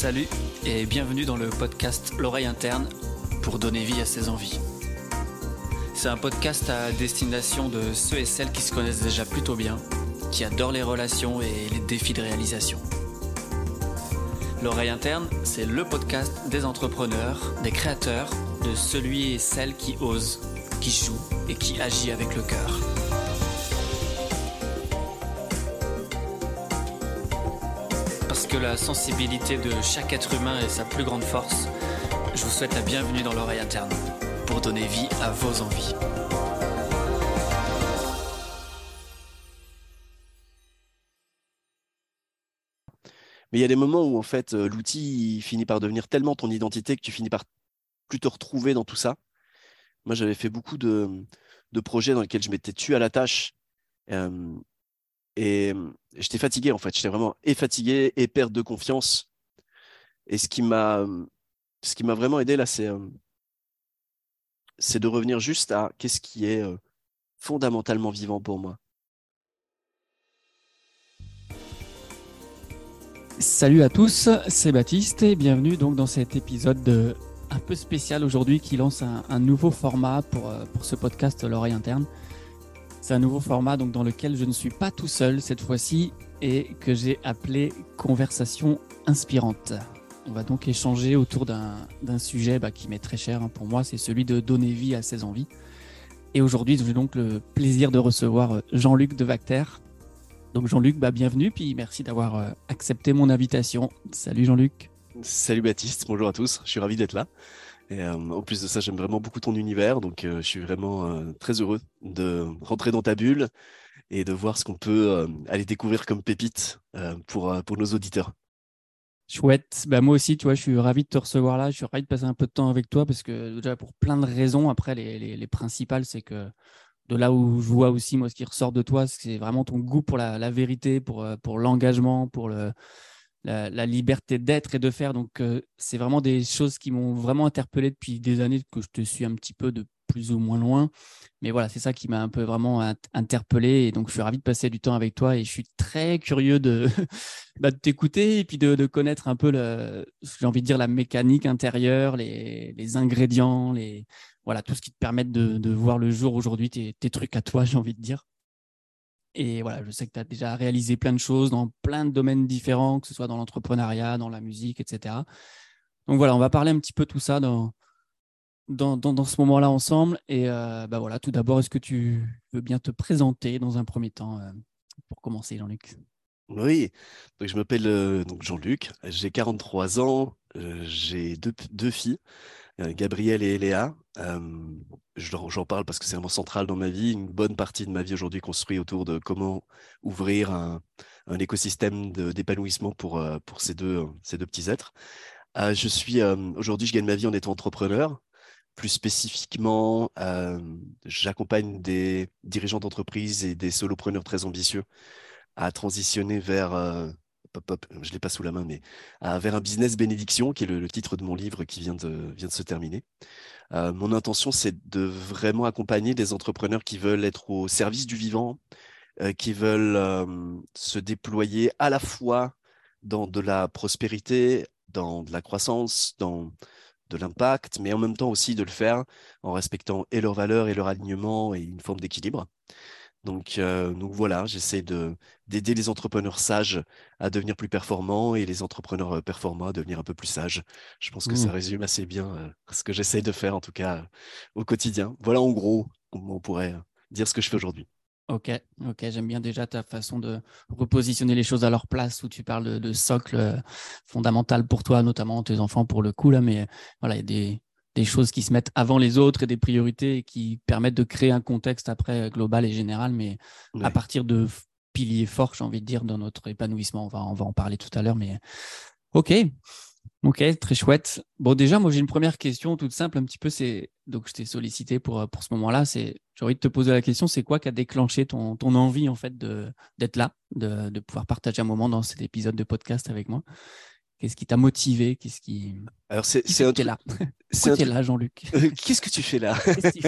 Salut et bienvenue dans le podcast L'oreille interne pour donner vie à ses envies. C'est un podcast à destination de ceux et celles qui se connaissent déjà plutôt bien, qui adorent les relations et les défis de réalisation. L'oreille interne, c'est le podcast des entrepreneurs, des créateurs, de celui et celle qui ose, qui joue et qui agit avec le cœur. Parce que la sensibilité de chaque être humain est sa plus grande force, je vous souhaite la bienvenue dans l'oreille interne pour donner vie à vos envies. Mais il y a des moments où en fait euh, l'outil finit par devenir tellement ton identité que tu finis par plus te retrouver dans tout ça. Moi, j'avais fait beaucoup de, projets dans lesquels je m'étais tué à la tâche. Euh, et j'étais fatigué en fait. J'étais vraiment et fatigué et perte de confiance. Et ce qui m'a ce qui m'a vraiment aidé là, c'est c'est de revenir juste à qu'est-ce qui est fondamentalement vivant pour moi. Salut à tous, c'est Baptiste et bienvenue donc dans cet épisode un peu spécial aujourd'hui qui lance un, nouveau format pour, euh, pour ce podcast L'oreille interne. C'est un nouveau format donc dans lequel je ne suis pas tout seul cette fois-ci et que j'ai appelé Conversation inspirante. On va donc échanger autour d'un sujet bah, qui m'est très cher hein, pour moi, c'est celui de donner vie à ses envies. Et aujourd'hui, j'ai donc le plaisir de recevoir euh, Jean-Luc de Vacter. Donc Jean-Luc, bah, bienvenue, puis merci d'avoir euh, accepté mon invitation. Salut Jean-Luc. Salut Baptiste, bonjour à tous, je suis ravi d'être là. Et euh, en plus de ça, j'aime vraiment beaucoup ton univers, donc je suis vraiment très heureux de rentrer dans ta bulle et de voir ce qu'on peut aller découvrir comme pépite pour, pour nos auditeurs. Chouette. Bah, moi aussi, tu vois, je suis ravi de te recevoir là. Je suis ravi de passer un peu de temps avec toi parce que déjà pour plein de raisons. Après, les, principales, c'est que de là où je vois aussi, moi, ce qui ressort de toi, c'est vraiment ton goût pour la, vérité, pour, euh, pour l'engagement, pour le, la, liberté d'être et de faire. Donc, euh, c'est vraiment des choses qui m'ont vraiment interpellé depuis des années que je te suis un petit peu de plus ou moins loin. Mais voilà, c'est ça qui m'a un peu vraiment interpellé. Et donc, je suis ravi de passer du temps avec toi et je suis très curieux de, bah, t'écouter et puis de, connaître un peu, j'ai envie de dire, la mécanique intérieure, les, ingrédients, les, voilà, tout ce qui te permet de, de voir le jour aujourd'hui, tes, tes trucs à toi, j'ai envie de dire. Et voilà, je sais que tu as déjà réalisé plein de choses dans plein de domaines différents, que ce soit dans l'entrepreneuriat, dans la musique, etc. Donc voilà, on va parler un petit peu tout ça dans, dans, ce moment-là ensemble. Et euh, bah voilà, tout d'abord, est-ce que tu veux bien te présenter dans un premier temps euh, pour commencer, Jean-Luc? Oui, donc je m'appelle euh, Jean-Luc, j'ai 43 ans, j'ai deux, deux, filles, Gabrielle et Léa. J'en parle parce que c'est vraiment central dans ma vie. Une bonne partie de ma vie aujourd'hui construit autour de comment ouvrir un, écosystème d'épanouissement pour, pour ces, deux, ces deux petits êtres. je suis aujourd'hui, je gagne ma vie en étant entrepreneur. Plus spécifiquement, euh, j'accompagne des dirigeants d'entreprise et des solopreneurs très ambitieux à transitionner vers, euh, je l'ai pas sous la main, mais vers un business bénédiction, qui est le, titre de mon livre qui vient de, de se terminer. Euh, mon intention, c'est de vraiment accompagner des entrepreneurs qui veulent être au service du vivant, qui veulent se déployer à la fois dans de la prospérité, dans de la croissance, dans de l'impact, mais en même temps aussi de le faire en respectant et leurs valeurs et leur alignement et une forme d'équilibre. Donc, euh, donc voilà, j'essaie d'aider les entrepreneurs sages à devenir plus performants et les entrepreneurs euh, performants à devenir un peu plus sages. Je pense que ça mmh. résume assez bien euh, ce que j'essaie de faire, en tout cas au quotidien. Voilà en gros comment on pourrait dire ce que je fais aujourd'hui. Ok, ok, j'aime bien déjà ta façon de repositionner les choses à leur place où tu parles de, socle euh, fondamental pour toi, notamment tes enfants pour le coup là, mais voilà, il y a des, des, choses qui se mettent avant les autres et des priorités qui permettent de créer un contexte après global et général, mais à partir de piliers forts, j'ai envie de dire, dans notre épanouissement. On va, on va en parler tout à l'heure, mais ok, Ok, très chouette. Bon, déjà, moi, j'ai une première question toute simple, un petit peu. C'est donc je t'ai sollicité pour euh, pour ce moment-là. C'est j'ai envie de te poser la question. C'est quoi qui a déclenché ton, ton envie en fait de d'être là, de, de pouvoir partager un moment dans cet épisode de podcast avec moi? Qu'est-ce qui t'a motivé? Qu'est-ce qui Alors c'est c'est un là? C'est là, Jean-Luc? Euh, Qu'est-ce que tu fais là?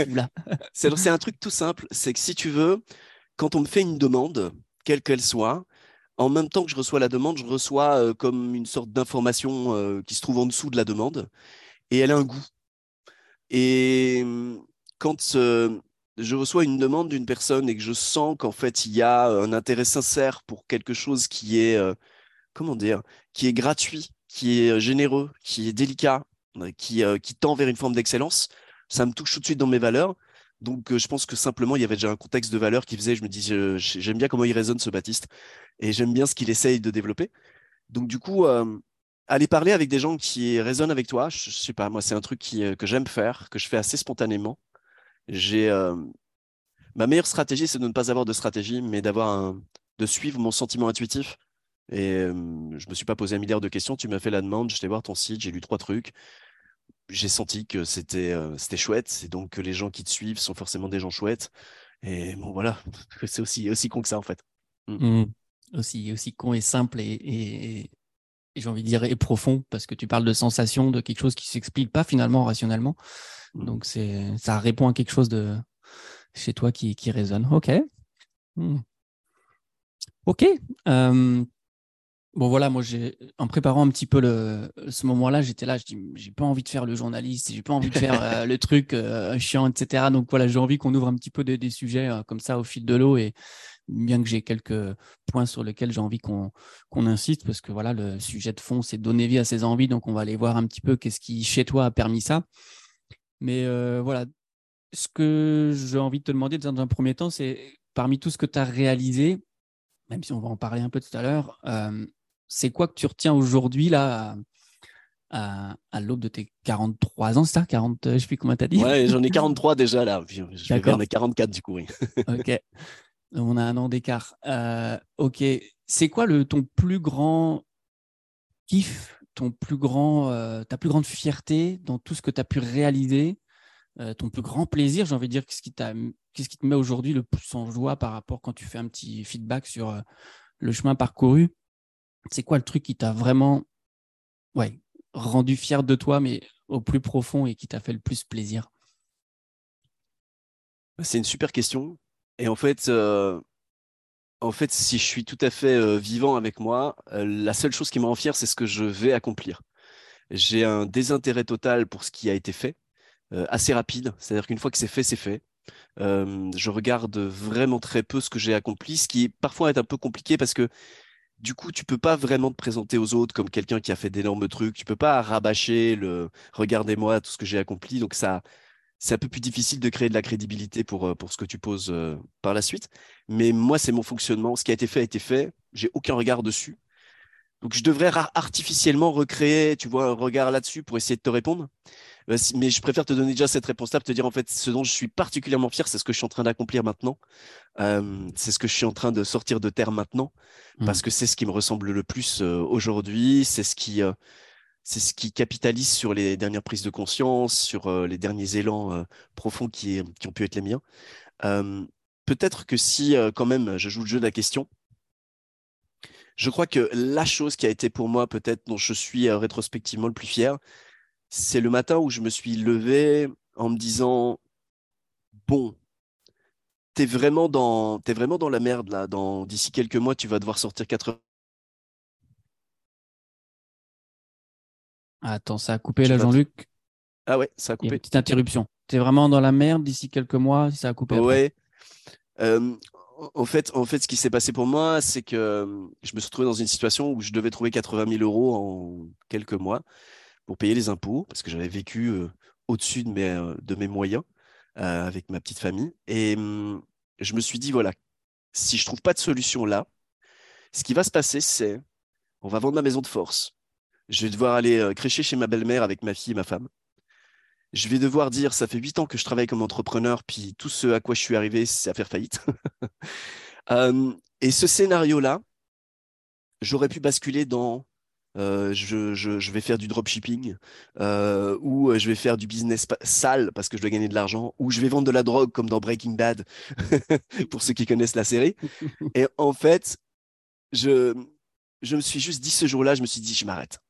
Là? C'est un truc tout simple. C'est que si tu veux, quand on me fait une demande, quelle qu'elle soit, en même temps que je reçois la demande, je reçois comme une sorte d'information qui se trouve en dessous de la demande et elle a un goût. Et mmh, quand je reçois une demande d'une personne et que je sens qu'en fait il y a un intérêt sincère pour quelque chose qui est, comment dire, qui est gratuit, qui est généreux, qui est délicat, qui tend vers une forme d'excellence, ça me touche tout de suite dans mes valeurs. Donc, je pense que simplement, il y avait déjà un contexte de valeur qui faisait, je me dis, j'aime bien comment il résonne ce Baptiste et j'aime bien ce qu'il essaye de développer. Donc, du coup, aller parler avec des gens qui résonnent avec toi, je, ne sais pas, moi, c'est un truc que j'aime faire, que je fais assez spontanément. Ma meilleure stratégie, c'est de ne pas avoir de stratégie, mais d'avoir de suivre mon sentiment intuitif. Et je me suis pas posé un milliard de questions. Tu m'as fait la demande, j'étais voir ton site, j'ai lu trois trucs j'ai senti que c'était c'était chouette. Et donc que les gens qui te suivent sont forcément des gens chouettes. Et bon voilà. C'est aussi aussi con que ça en fait. Mmh. Mmh. aussi aussi con et simple et, et, j'ai envie de dire et profond parce que tu parles de sensation de quelque chose qui s'explique pas finalement rationnellement. Mmh. donc c'est ça répond à quelque chose de chez toi qui, qui résonne. Ok. Ok Bon voilà, moi en préparant un petit peu le, ce moment-là, j'étais là, je dis j'ai pas envie de faire le journaliste, j'ai pas envie de faire euh, le truc euh, chiant, etc. Donc voilà, j'ai envie qu'on ouvre un petit peu des, sujets euh, comme ça au fil de l'eau et bien que j'ai quelques points sur lesquels j'ai envie qu'on qu'on insiste parce que voilà, le sujet de fond c'est donner vie à ses envies, donc on va aller voir un petit peu qu'est-ce qui chez toi a permis ça. Mais voilà, ce que j'ai envie de te demander dans un premier temps, c'est parmi tout ce que tu as réalisé, même si on va en parler un peu tout à l'heure, c'est quoi que tu retiens aujourd'hui, là, à, l'aube de tes 43 ans, c'est ça? 40, Je ne sais plus comment tu as dit. Ouais, j'en ai 43 déjà, là. Je vais ai 44, du coup, oui. ok. On a un an d'écart. Euh, ok. C'est quoi le, ton plus grand kiff, ton plus grand, euh, ta plus grande fierté dans tout ce que tu as pu réaliser euh, ton plus grand plaisir, j'ai envie de dire, qu'est-ce qui, qu'est-ce qui te met aujourd'hui le plus en joie par rapport quand tu fais un petit feedback sur le chemin parcouru? C'est quoi le truc qui t'a vraiment ouais, rendu fier de toi, mais au plus profond et qui t'a fait le plus plaisir? C'est une super question. Et en fait, euh, en fait, si je suis tout à fait euh, vivant avec moi, euh, la seule chose qui me rend fier, c'est ce que je vais accomplir. J'ai un désintérêt total pour ce qui a été fait, assez rapide. C'est-à-dire qu'une fois que c'est fait, c'est fait. je regarde vraiment très peu ce que j'ai accompli, ce qui parfois est un peu compliqué parce que du coup, tu peux pas vraiment te présenter aux autres comme quelqu'un qui a fait d'énormes trucs. Tu peux pas rabâcher le regardez-moi tout ce que j'ai accompli. Donc ça, c'est un peu plus difficile de créer de la crédibilité pour, euh, pour ce que tu poses euh, par la suite. Mais moi, c'est mon fonctionnement. Ce qui a été fait a été fait. J'ai aucun regard dessus. Donc je devrais artificiellement recréer, tu vois, un regard là-dessus pour essayer de te répondre. Bah, mais je préfère te donner déjà cette réponse-là, te dire en fait ce dont je suis particulièrement fier, c'est ce que je suis en train d'accomplir maintenant. c'est ce que je suis en train de sortir de terre maintenant, parce mmh. que c'est ce qui me ressemble le plus aujourd'hui. C'est ce qui, c'est ce qui capitalise sur les dernières prises de conscience, sur les derniers élans profonds qui, qui, ont pu être les miens. Peut-être que si quand même je joue le jeu de la question, je crois que la chose qui a été pour moi peut-être dont je suis rétrospectivement le plus fier, c'est le matin où je me suis levé en me disant bon, t'es vraiment dans es vraiment dans la merde là. Dans d'ici quelques mois, tu vas devoir sortir 80. Attends, ça a coupé là, Jean-Luc. Ah ouais, ça a coupé. une petite interruption. Tu es vraiment dans la merde d'ici quelques mois, ça a coupé. Ouais. En fait, ce qui s'est passé pour moi, c'est que je me suis retrouvé dans une situation où je devais trouver 80 000 euros en quelques mois pour payer les impôts, parce que j'avais vécu euh, au-dessus de mes, euh, moyens euh, avec ma petite famille. Et hum, je me suis dit, voilà, si je trouve pas de solution là, ce qui va se passer, c'est on va vendre ma maison de force. Je vais devoir aller crécher chez ma belle-mère avec ma fille et ma femme. Je vais devoir dire, ça fait huit ans que je travaille comme entrepreneur, puis tout ce à quoi je suis arrivé, c'est à faire faillite. Et ce scénario-là, j'aurais pu basculer dans euh, je, vais faire du dropshipping, euh, ou euh, je vais faire du business sale parce que je dois gagner de l'argent, ou je vais vendre de la drogue comme dans Breaking Bad, pour ceux qui connaissent la série. Et en fait, je, je me suis juste dit ce jour-là, je me suis dit, je m'arrête.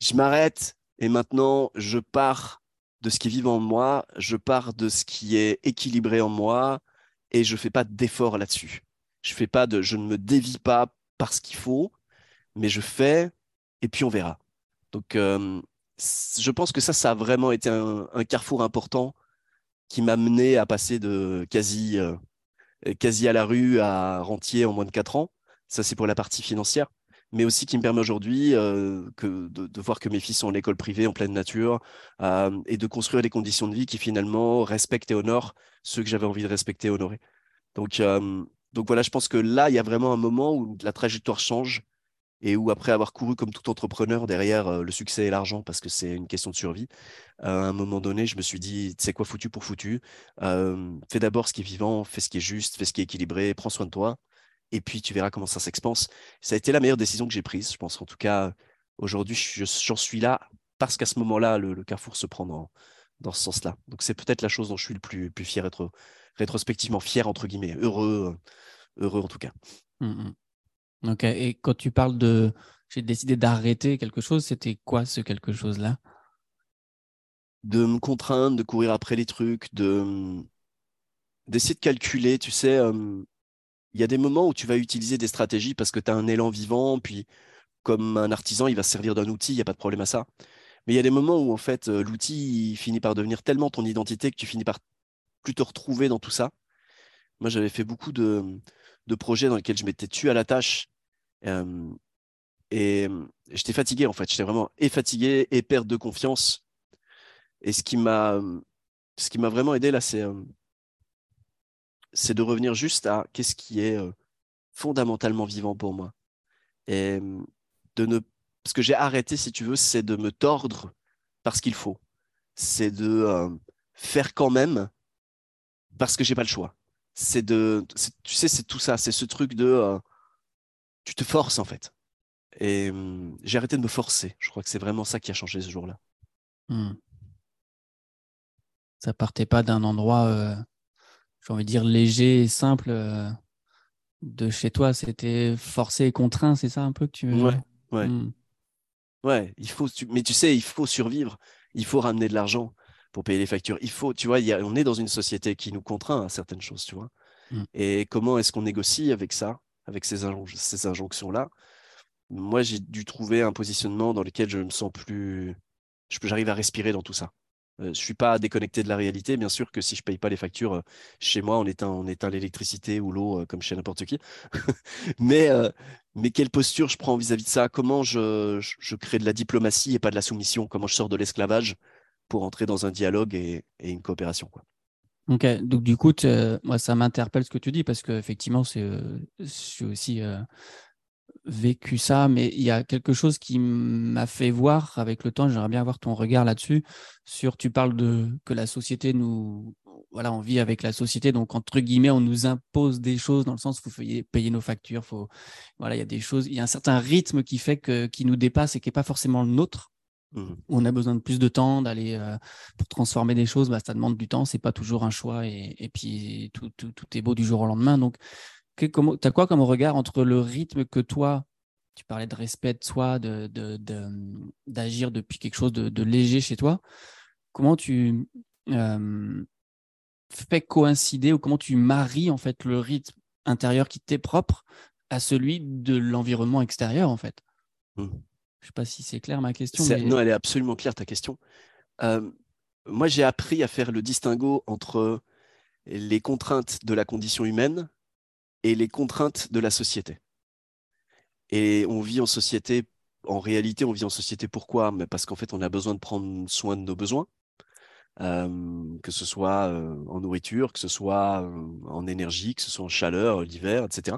Je m'arrête et maintenant, je pars de ce qui est vivant en moi, je pars de ce qui est équilibré en moi et je fais pas d'effort là-dessus. Je fais pas je ne me dévie pas parce qu'il faut, mais je fais et puis on verra. Donc, euh, je pense que ça, ça a vraiment été un, carrefour important qui m'a mené à passer de quasi, euh, quasi à la rue à rentier en moins de 4 ans. Ça, c'est pour la partie financière mais aussi qui me permet aujourd'hui euh, de, voir que mes fils sont en école privée, en pleine nature, euh, et de construire des conditions de vie qui finalement respectent et honorent ceux que j'avais envie de respecter et honorer. Donc, euh, donc voilà, je pense que là, il y a vraiment un moment où la trajectoire change et où après avoir couru comme tout entrepreneur derrière le succès et l'argent, parce que c'est une question de survie, à un moment donné, je me suis dit, c'est quoi foutu pour foutu Fais d'abord ce qui est vivant, fais ce qui est juste, fais ce qui est équilibré, prends soin de toi et puis tu verras comment ça s'expanse. Ça a été la meilleure décision que j'ai prise, je pense. En tout cas, aujourd'hui, j'en suis là parce qu'à ce moment-là, le, carrefour se prend dans, dans ce sens-là. Donc c'est peut-être la chose dont je suis le plus, plus fier, être rétrospectivement fier, entre guillemets, heureux, heureux en tout cas. Mmh ok, et quand tu parles de j'ai décidé d'arrêter quelque chose, c'était quoi ce quelque chose-là? De me contraindre, de courir après les trucs, de d'essayer de calculer, tu sais, il y a des moments où tu vas utiliser des stratégies parce que tu as un élan vivant, puis comme un artisan, il va se servir d'un outil, il n'y a pas de problème à ça. Mais il y a des moments où en fait euh, l'outil finit par devenir tellement ton identité que tu finis par plus te retrouver dans tout ça. Moi, j'avais fait beaucoup de, projets dans lesquels je m'étais tué à la tâche. Et, j'étais fatigué en fait. J'étais vraiment et fatigué et perte de confiance. Et ce qui m'a ce qui m'a vraiment aidé là, c'est c'est de revenir juste à qu'est-ce qui est euh, fondamentalement vivant pour moi. Et de ne, ce que j'ai arrêté, si tu veux, c'est de me tordre parce qu'il faut. C'est de euh, faire quand même parce que j'ai pas le choix. C'est de, tu sais, c'est tout ça. C'est ce truc de, euh, tu te forces en fait. Et j'ai arrêté de me forcer. Je crois que c'est vraiment ça qui a changé ce jour-là. Hmm. Ça partait pas d'un endroit j'ai envie de dire, léger et simple euh, de chez toi. C'était forcé et contraint, c'est ça un peu que tu veux Ouais, ouais. Hmm. Ouais, il faut, mais tu sais, il faut survivre. Il faut ramener de l'argent pour payer les factures. Il faut, tu vois, on est dans une société qui nous contraint à certaines choses, tu vois. Hmm. Et comment est-ce qu'on négocie avec ça, avec ces, ces injonctions-là? Moi, j'ai dû trouver un positionnement dans lequel je me sens plus. J'arrive à respirer dans tout ça. Euh, je ne suis pas déconnecté de la réalité. Bien sûr que si je ne paye pas les factures euh, chez moi, on éteint, l'électricité ou l'eau euh, comme chez n'importe qui. mais, quelle posture je prends vis-à-vis de ça? Comment je, crée de la diplomatie et pas de la soumission? Comment je sors de l'esclavage pour entrer dans un dialogue et, une coopération. Ok, donc du coup, moi ça m'interpelle ce que tu dis parce qu'effectivement, c'est, je suis aussi vécu ça, mais il y a quelque chose qui m'a fait voir avec le temps, j'aimerais bien avoir ton regard là-dessus, sur tu parles de que la société nous, voilà, on vit avec la société, donc entre guillemets, on nous impose des choses dans le sens où faut payer nos factures, faut, voilà, il y a des choses, il y a un certain rythme qui fait que, qui nous dépasse et qui n'est pas forcément le nôtre. Mmh. On a besoin de plus de temps d'aller euh, pour transformer des choses, bah, ça demande du temps, c'est pas toujours un choix et, et puis tout, tout, tout, est beau du jour au lendemain. Donc tu as quoi comme regard entre le rythme que toi, tu parlais de respect de soi, d'agir de, de, depuis quelque chose de, léger chez toi, comment tu euh, fais coïncider ou comment tu maries en fait le rythme intérieur qui t'est propre à celui de l'environnement extérieur en fait? Mmh. Je ne sais pas si c'est clair ma question. Non, elle est absolument claire ta question. Euh, moi, j'ai appris à faire le distinguo entre les contraintes de la condition humaine et les contraintes de la société. Et on vit en société, en réalité, on vit en société pourquoi? Parce qu'en fait, on a besoin de prendre soin de nos besoins, euh, que ce soit euh, en nourriture, que ce soit euh, en énergie, que ce soit en chaleur, l'hiver, etc.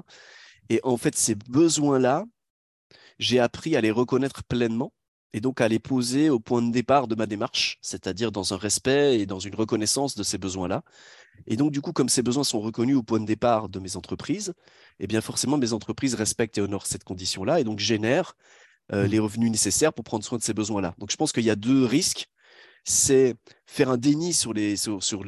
Et en fait, ces besoins-là, j'ai appris à les reconnaître pleinement et donc à les poser au point de départ de ma démarche, c'est-à-dire dans un respect et dans une reconnaissance de ces besoins-là, et donc, du coup, comme ces besoins sont reconnus au point de départ de mes entreprises, eh bien, forcément, mes entreprises respectent et honorent cette condition-là et donc génèrent euh, mmh. les revenus nécessaires pour prendre soin de ces besoins-là. Donc, je pense qu'il y a deux risques. C'est faire un déni sur les,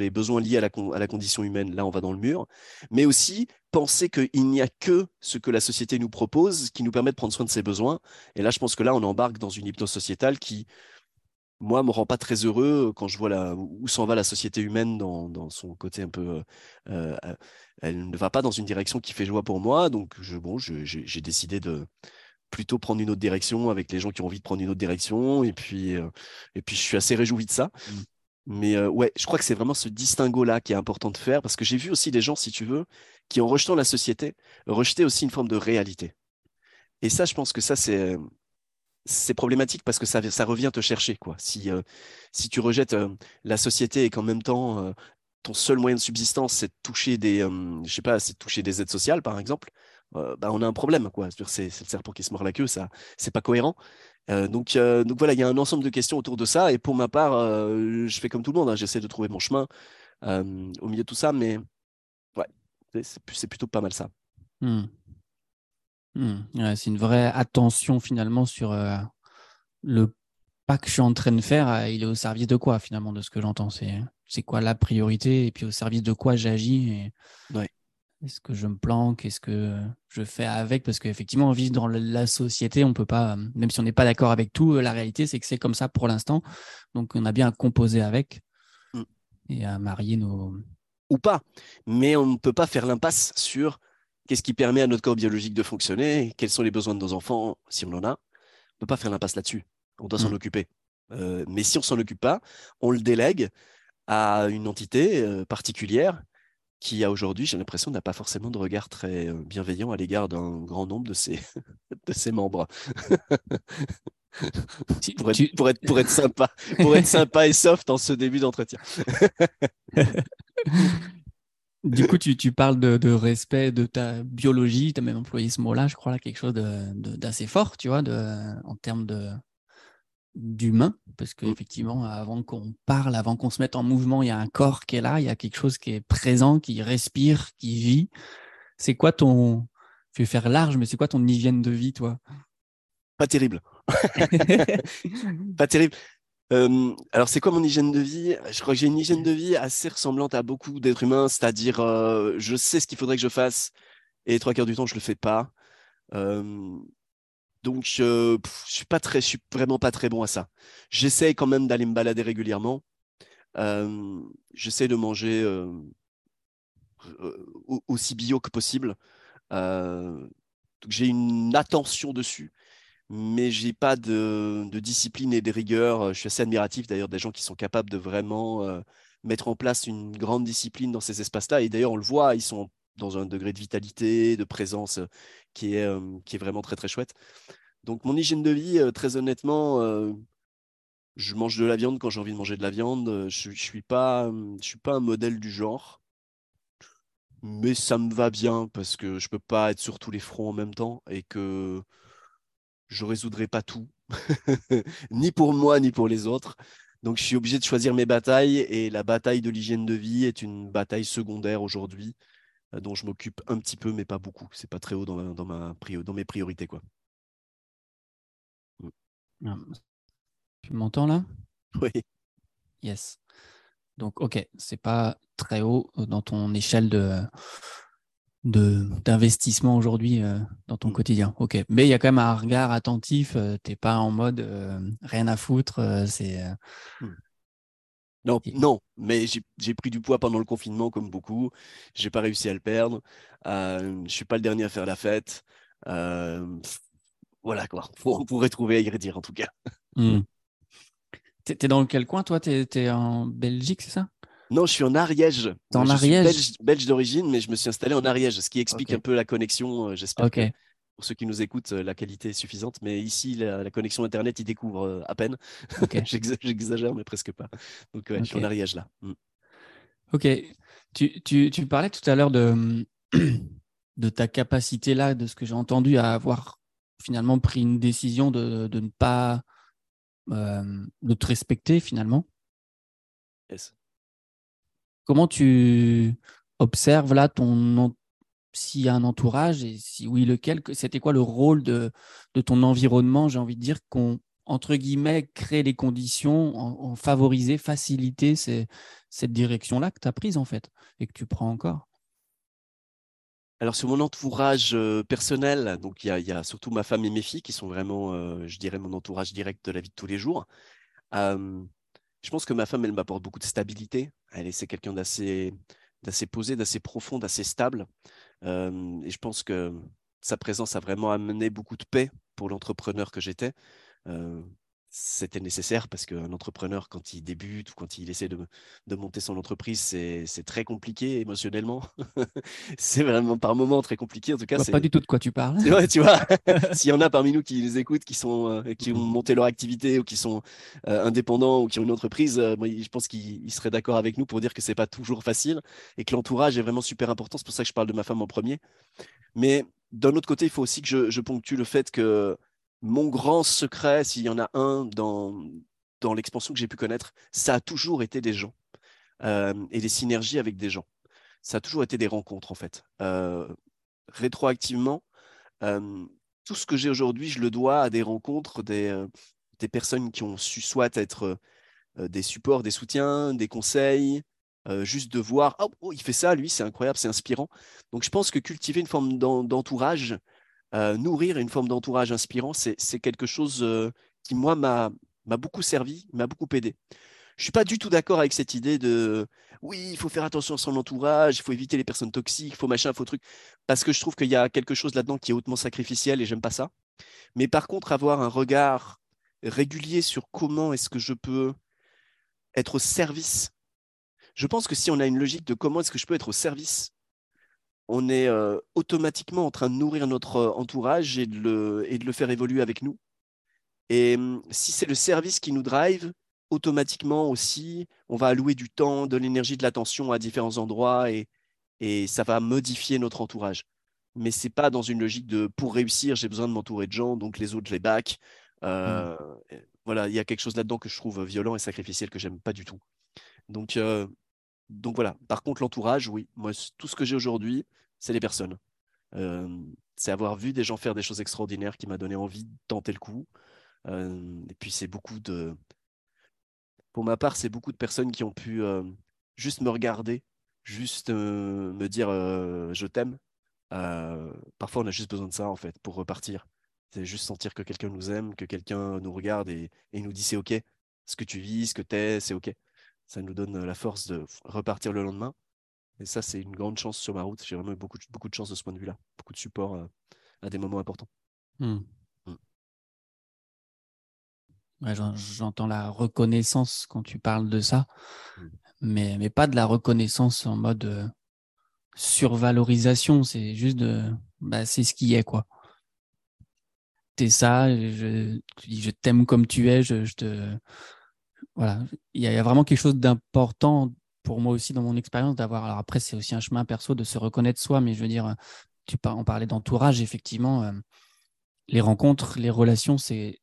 besoins liés à la, condition humaine, là on va dans le mur, mais aussi penser qu'il n'y a que ce que la société nous propose qui nous permet de prendre soin de ces besoins. Et là, je pense que là, on embarque dans une hypnose sociétale qui, moi, me rend pas très heureux quand je vois où s'en va la société humaine dans, dans son côté un peu. Euh, euh, elle ne va pas dans une direction qui fait joie pour moi. Donc, je, bon, j'ai décidé de plutôt prendre une autre direction avec les gens qui ont envie de prendre une autre direction. Et puis, euh, et puis je suis assez réjoui de ça. Mmh. Mais ouais, je crois que c'est vraiment ce distinguo-là qui est important de faire parce que j'ai vu aussi des gens, si tu veux, qui en rejetant la société, rejetaient aussi une forme de réalité. Et ça, je pense que ça, c'est c'est problématique parce que ça, ça revient te chercher. Quoi. Si, euh, si tu rejettes euh, la société et qu'en même temps, euh, ton seul moyen de subsistance, c'est de toucher des, je sais pas, c'est toucher des aides sociales, par exemple, bah, on a un problème. Quoi. C'est, le serpent qui se mord la queue, ça, c'est pas cohérent. donc, donc voilà, il y a un ensemble de questions autour de ça. Et pour ma part, je fais comme tout le monde. Hein, j'essaie de trouver mon chemin au milieu de tout ça, mais ouais, c'est, plutôt pas mal ça. Mmh. Mmh. c'est une vraie attention finalement sur le pas que je suis en train de faire, euh, il est au service de quoi finalement de ce que j'entends? C'est c'est quoi la priorité? Et puis au service de quoi j'agis? Est-ce que je me planque? Est-ce que je fais avec? Parce qu'effectivement, vivre dans la société, on peut pas, même si on n'est pas d'accord avec tout, la réalité c'est que c'est comme ça pour l'instant. Donc on a bien à composer avec mmh. et à marier nos. Ou pas, mais on ne peut pas faire l'impasse sur Qu'est-ce qui permet à notre corps biologique de fonctionner Quels sont les besoins de nos enfants, si on en a On ne peut pas faire l'impasse là-dessus. On doit s'en mmh. occuper. Euh, mais si on s'en occupe pas, on le délègue à une entité euh, particulière qui, a aujourd'hui, j'ai l'impression, n'a pas forcément de regard très euh, bienveillant à l'égard d'un grand nombre de ses, de ses membres. pour, être, pour, être, pour, être, sympa, pour être sympa et soft en ce début d'entretien. Du coup, tu, parles de, respect de ta biologie, tu as même employé ce mot-là, je crois, là, quelque chose d'assez fort, tu vois, en termes d'humain, parce qu'effectivement, avant qu'on parle, avant qu'on se mette en mouvement, il y a un corps qui est là, il y a quelque chose qui est présent, qui respire, qui vit. C'est quoi ton, je vais faire large, mais c'est quoi ton hygiène de vie, toi? Pas terrible. pas terrible alors, c'est quoi mon hygiène de vie? Je crois que j'ai une hygiène de vie assez ressemblante à beaucoup d'êtres humains, c'est-à-dire je sais ce qu'il faudrait que je fasse et trois quarts du temps, je le fais pas. Donc, je suis pas très, suis vraiment pas très bon à ça. J'essaie quand même d'aller me balader régulièrement. J'essaie de manger aussi bio que possible. j'ai une attention dessus mais j'ai pas de, discipline et de rigueur. Je suis assez admiratif d'ailleurs des gens qui sont capables de vraiment euh, mettre en place une grande discipline dans ces espaces-là. Et d'ailleurs, on le voit, ils sont dans un degré de vitalité, de présence euh, qui est, euh, qui est vraiment très très chouette. Donc mon hygiène de vie, très honnêtement, je mange de la viande quand j'ai envie de manger de la viande. Je, ne suis pas, suis pas un modèle du genre, mais ça me va bien parce que je peux pas être sur tous les fronts en même temps et que je résoudrai pas tout, ni pour moi, ni pour les autres. Donc, je suis obligé de choisir mes batailles et la bataille de l'hygiène de vie est une bataille secondaire aujourd'hui, euh, dont je m'occupe un petit peu, mais pas beaucoup. C'est pas très haut dans, dans, ma, dans mes priorités. Quoi. Mm. Ah, tu m'entends là? Oui. Yes. Donc, ok, c'est pas très haut dans ton échelle de, d'investissement aujourd'hui euh, dans ton mm. quotidien. Ok, mais il y a quand même un regard attentif. Euh, t'es pas en mode euh, rien à foutre. c'est mm. Non, non, mais j'ai pris du poids pendant le confinement comme beaucoup. J'ai pas réussi à le perdre. je suis pas le dernier à faire la fête. voilà quoi. On pourrait trouver à y redire en tout cas. Mm. T'es dans quel coin toi? T'es es en Belgique, c'est ça? Non, je suis en Ariège. en Ariège? Belge, d'origine, mais je me suis installé en Ariège, ce qui explique un peu la connexion. Euh, j'espère que pour ceux qui nous écoutent, euh, la qualité est suffisante. Mais ici, la, connexion Internet, il découvre euh, à peine. J'exagère, mais presque pas. Donc, je suis en Ariège là. Mm. Ok. Tu, tu, tu, parlais tout à l'heure de, de ta capacité là, de ce que j'ai entendu, à avoir finalement pris une décision de, de ne pas de te respecter finalement. Yes. Comment tu observes là ton s'il y a un entourage et si oui lequel c'était quoi le rôle de, de ton environnement j'ai envie de dire qu'on entre guillemets crée les conditions en, favoriser faciliter cette direction là que tu as prise en fait et que tu prends encore? Alors sur mon entourage euh, personnel, donc il y, a surtout ma femme et mes filles qui sont vraiment, euh, je dirais, mon entourage direct de la vie de tous les jours. je pense que ma femme, elle m'apporte beaucoup de stabilité. Elle est, c'est quelqu'un d'assez, d'assez posé, d'assez profond, d'assez stable. Et je pense que sa présence a vraiment amené beaucoup de paix pour l'entrepreneur que j'étais c'était nécessaire parce qu'un entrepreneur, quand il débute ou quand il essaie de, monter son entreprise, c'est très compliqué émotionnellement. c'est vraiment par moments très compliqué. En tout cas, c'est pas du tout de quoi tu parles. Ouais, tu vois, s'il y en a parmi nous qui les écoutent, qui sont, euh, qui ont monté leur activité ou qui sont euh, indépendants ou qui ont une entreprise, euh, je pense qu'ils seraient d'accord avec nous pour dire que c'est pas toujours facile et que l'entourage est vraiment super important. C'est pour ça que je parle de ma femme en premier. Mais d'un autre côté, il faut aussi que je, je ponctue le fait que mon grand secret, s'il y en a un dans, dans l'expansion que j'ai pu connaître, ça a toujours été des gens euh, et des synergies avec des gens. Ça a toujours été des rencontres, en fait. Euh, rétroactivement, euh, tout ce que j'ai aujourd'hui, je le dois à des rencontres, des, des personnes qui ont su soit être des supports, des soutiens, des conseils, juste de voir, oh, oh, il fait ça, lui, c'est incroyable, c'est inspirant. Donc je pense que cultiver une forme d'entourage, euh, nourrir une forme d'entourage inspirant, c'est quelque chose euh, qui, moi, m'a beaucoup servi, m'a beaucoup aidé. Je ne suis pas du tout d'accord avec cette idée de oui, il faut faire attention à son entourage, il faut éviter les personnes toxiques, il faut machin, il faut truc, parce que je trouve qu'il y a quelque chose là-dedans qui est hautement sacrificiel et j'aime pas ça. Mais par contre, avoir un regard régulier sur comment est-ce que je peux être au service. Je pense que si on a une logique de comment est-ce que je peux être au service on est euh, automatiquement en train de nourrir notre euh, entourage et de le, et de le faire évoluer avec nous. Et hum, si c'est le service qui nous drive, automatiquement aussi, on va allouer du temps, de l'énergie, de l'attention à différents endroits et, et ça va modifier notre entourage. Mais c'est pas dans une logique de pour réussir, j'ai besoin de m'entourer de gens, donc les autres, je les back. Euh, mmh. Voilà, il y a quelque chose là-dedans que je trouve violent et sacrificiel que j'aime pas du tout. Donc, donc voilà. Par contre, l'entourage, oui. Moi, tout ce que j'ai aujourd'hui, c'est les personnes. c'est avoir vu des gens faire des choses extraordinaires qui m'a donné envie de tenter le coup. et puis, c'est beaucoup de. Pour ma part, c'est beaucoup de personnes qui ont pu juste me regarder, juste me dire je t'aime. parfois, on a juste besoin de ça, en fait, pour repartir. C'est juste sentir que quelqu'un nous aime, que quelqu'un nous regarde et, nous dit c'est OK. Ce que tu vis, ce que tu es, c'est OK ça nous donne la force de repartir le lendemain. Et ça, c'est une grande chance sur ma route. J'ai vraiment eu beaucoup, beaucoup de chance de ce point de vue-là. Beaucoup de support euh, à des moments importants. Mmh. Mmh. J'entends la reconnaissance quand tu parles de ça, mmh. mais, mais pas de la reconnaissance en mode euh, survalorisation. C'est juste de. Bah, c'est ce qui est, quoi. T'es ça, je, je t'aime comme tu es, je, je te voilà, il y, a vraiment quelque chose d'important pour moi aussi dans mon expérience d'avoir. Alors après, c'est aussi un chemin perso de se reconnaître soi, mais je veux dire, tu en parlais d'entourage, effectivement, euh, les rencontres, les relations, c'est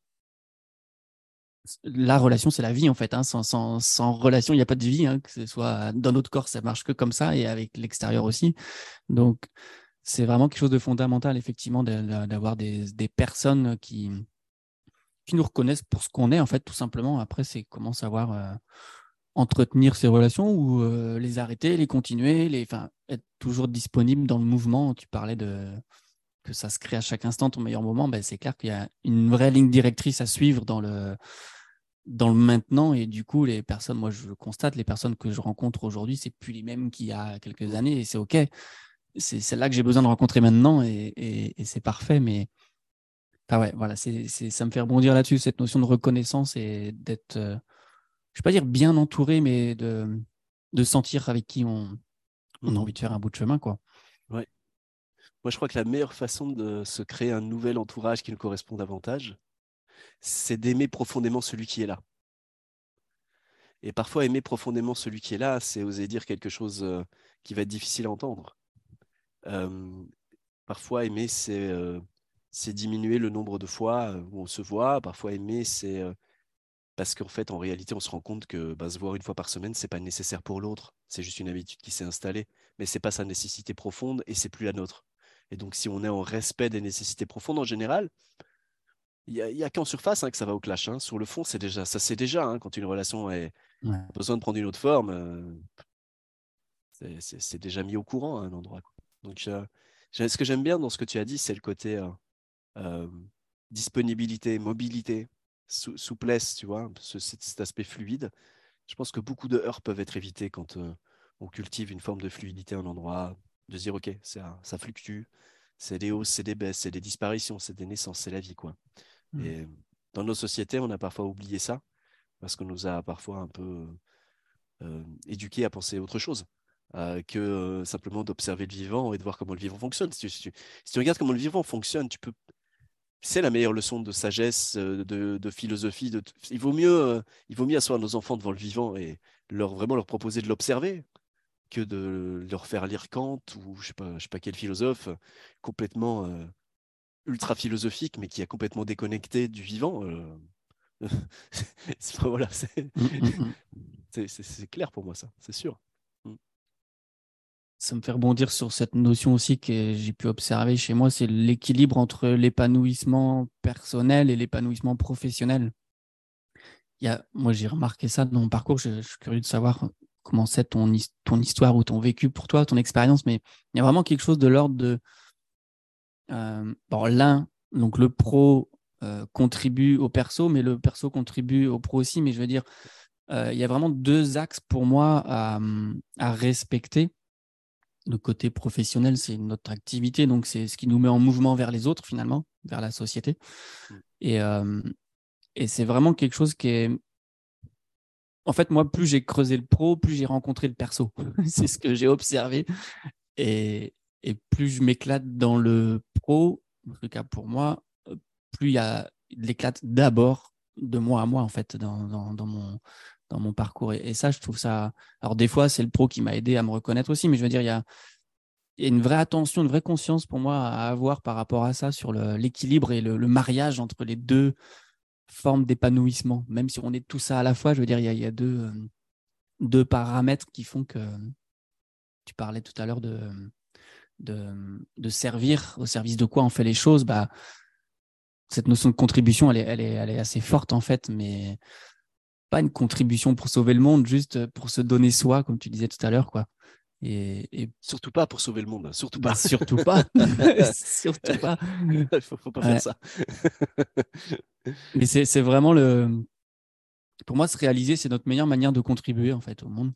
la relation, c'est la vie en fait. Hein. Sans, sans, sans, relation, il n'y a pas de vie. Hein. Que ce soit dans notre corps, ça marche que comme ça, et avec l'extérieur aussi. Donc, c'est vraiment quelque chose de fondamental, effectivement, d'avoir des, des personnes qui, qui nous reconnaissent pour ce qu'on est, en fait, tout simplement. Après, c'est comment savoir euh, entretenir ces relations ou euh, les arrêter, les continuer, les, enfin, être toujours disponible dans le mouvement. Tu parlais de que ça se crée à chaque instant ton meilleur moment. Ben, c'est clair qu'il y a une vraie ligne directrice à suivre dans le, dans le maintenant. Et du coup, les personnes, moi, je constate, les personnes que je rencontre aujourd'hui, c'est plus les mêmes qu'il y a quelques années et c'est OK. C'est celle-là que j'ai besoin de rencontrer maintenant et, et c'est parfait. Mais ah ouais, voilà, c'est, ça me fait rebondir là-dessus, cette notion de reconnaissance et d'être, euh, je ne vais pas dire bien entouré, mais de, sentir avec qui on, on a envie de faire un bout de chemin. Quoi. Moi, je crois que la meilleure façon de se créer un nouvel entourage qui nous correspond davantage, c'est d'aimer profondément celui qui est là. Et parfois, aimer profondément celui qui est là, c'est oser dire quelque chose euh, qui va être difficile à entendre. Euh, parfois, aimer, c'est c'est diminuer le nombre de fois où on se voit. Parfois, aimer, c'est parce qu'en fait, en réalité, on se rend compte que bah, se voir une fois par semaine, c'est pas nécessaire pour l'autre. C'est juste une habitude qui s'est installée, mais c'est pas sa nécessité profonde et c'est plus la nôtre. Et donc, si on est en respect des nécessités profondes en général, il n'y a, qu'en surface hein, que ça va au clash. Hein. Sur le fond, c'est déjà, ça c'est déjà hein, quand une relation a besoin de prendre une autre forme, c'est déjà mis au courant à un endroit. Donc, ce que j'aime bien dans ce que tu as dit, c'est le côté disponibilité, mobilité. souplesse, tu vois, cet, aspect fluide. Je pense que beaucoup de heurts peuvent être évités quand on cultive une forme de fluidité à un endroit, de dire, OK, ça, ça fluctue, c'est des hausses, c'est des baisses, c'est des disparitions, c'est des naissances, c'est la vie. Quoi. Mmh. Et dans nos sociétés, on a parfois oublié ça parce qu'on nous a parfois un peu euh, éduqués à penser autre chose. Euh, que euh, simplement d'observer le vivant et de voir comment le vivant fonctionne. Si tu, si, tu, regardes comment le vivant fonctionne, tu peux. C'est la meilleure leçon de sagesse, de, de philosophie. De... Il, vaut mieux, il vaut mieux asseoir nos enfants devant le vivant et leur, vraiment leur proposer de l'observer que de leur faire lire Kant ou je sais pas, je sais pas quel philosophe complètement euh, ultra philosophique, mais qui est complètement déconnecté du vivant. Euh. voilà, c'est clair pour moi ça, c'est sûr. Ça me fait rebondir sur cette notion aussi que j'ai pu observer chez moi, c'est l'équilibre entre l'épanouissement personnel et l'épanouissement professionnel. Il y a, moi, j'ai remarqué ça dans mon parcours. je, suis curieux de savoir comment c'est ton, histoire ou ton vécu pour toi, ton expérience, mais il y a vraiment quelque chose de l'ordre de. Euh, bon, l'un, donc le pro euh, contribue au perso, mais le perso contribue au pro aussi. Mais je veux dire, euh, il y a vraiment deux axes pour moi à respecter. Le côté professionnel, c'est notre activité, donc c'est ce qui nous met en mouvement vers les autres finalement, vers la société. Mmh. Et, et c'est vraiment quelque chose qui est en fait, moi, plus j'ai creusé le pro, plus j'ai rencontré le perso. c'est ce que j'ai observé. Et, plus je m'éclate dans le pro, en tout cas pour moi, plus il y a l'éclate d'abord de moi à moi, en fait, dans, mon, dans mon parcours. Et, ça, je trouve ça. Alors, des fois, c'est le pro qui m'a aidé à me reconnaître aussi, mais je veux dire, il y a, une vraie attention, une vraie conscience pour moi à avoir par rapport à ça sur l'équilibre et le, mariage entre les deux forme d'épanouissement, même si on est tout ça à la fois. Je veux dire, il y a, deux, euh, deux, paramètres qui font que tu parlais tout à l'heure de, de, servir, au service de quoi on fait les choses? Bah, cette notion de contribution, elle est, elle, est, elle est assez forte en fait, mais pas une contribution pour sauver le monde, juste pour se donner soi, comme tu disais tout à l'heure. quoi. Et, Surtout pas pour sauver le monde, surtout pas. Bah, surtout pas. surtout pas. Il faut, faut pas faire ça. Mais c'est vraiment le. Pour moi, se réaliser, c'est notre meilleure manière de contribuer en fait au monde.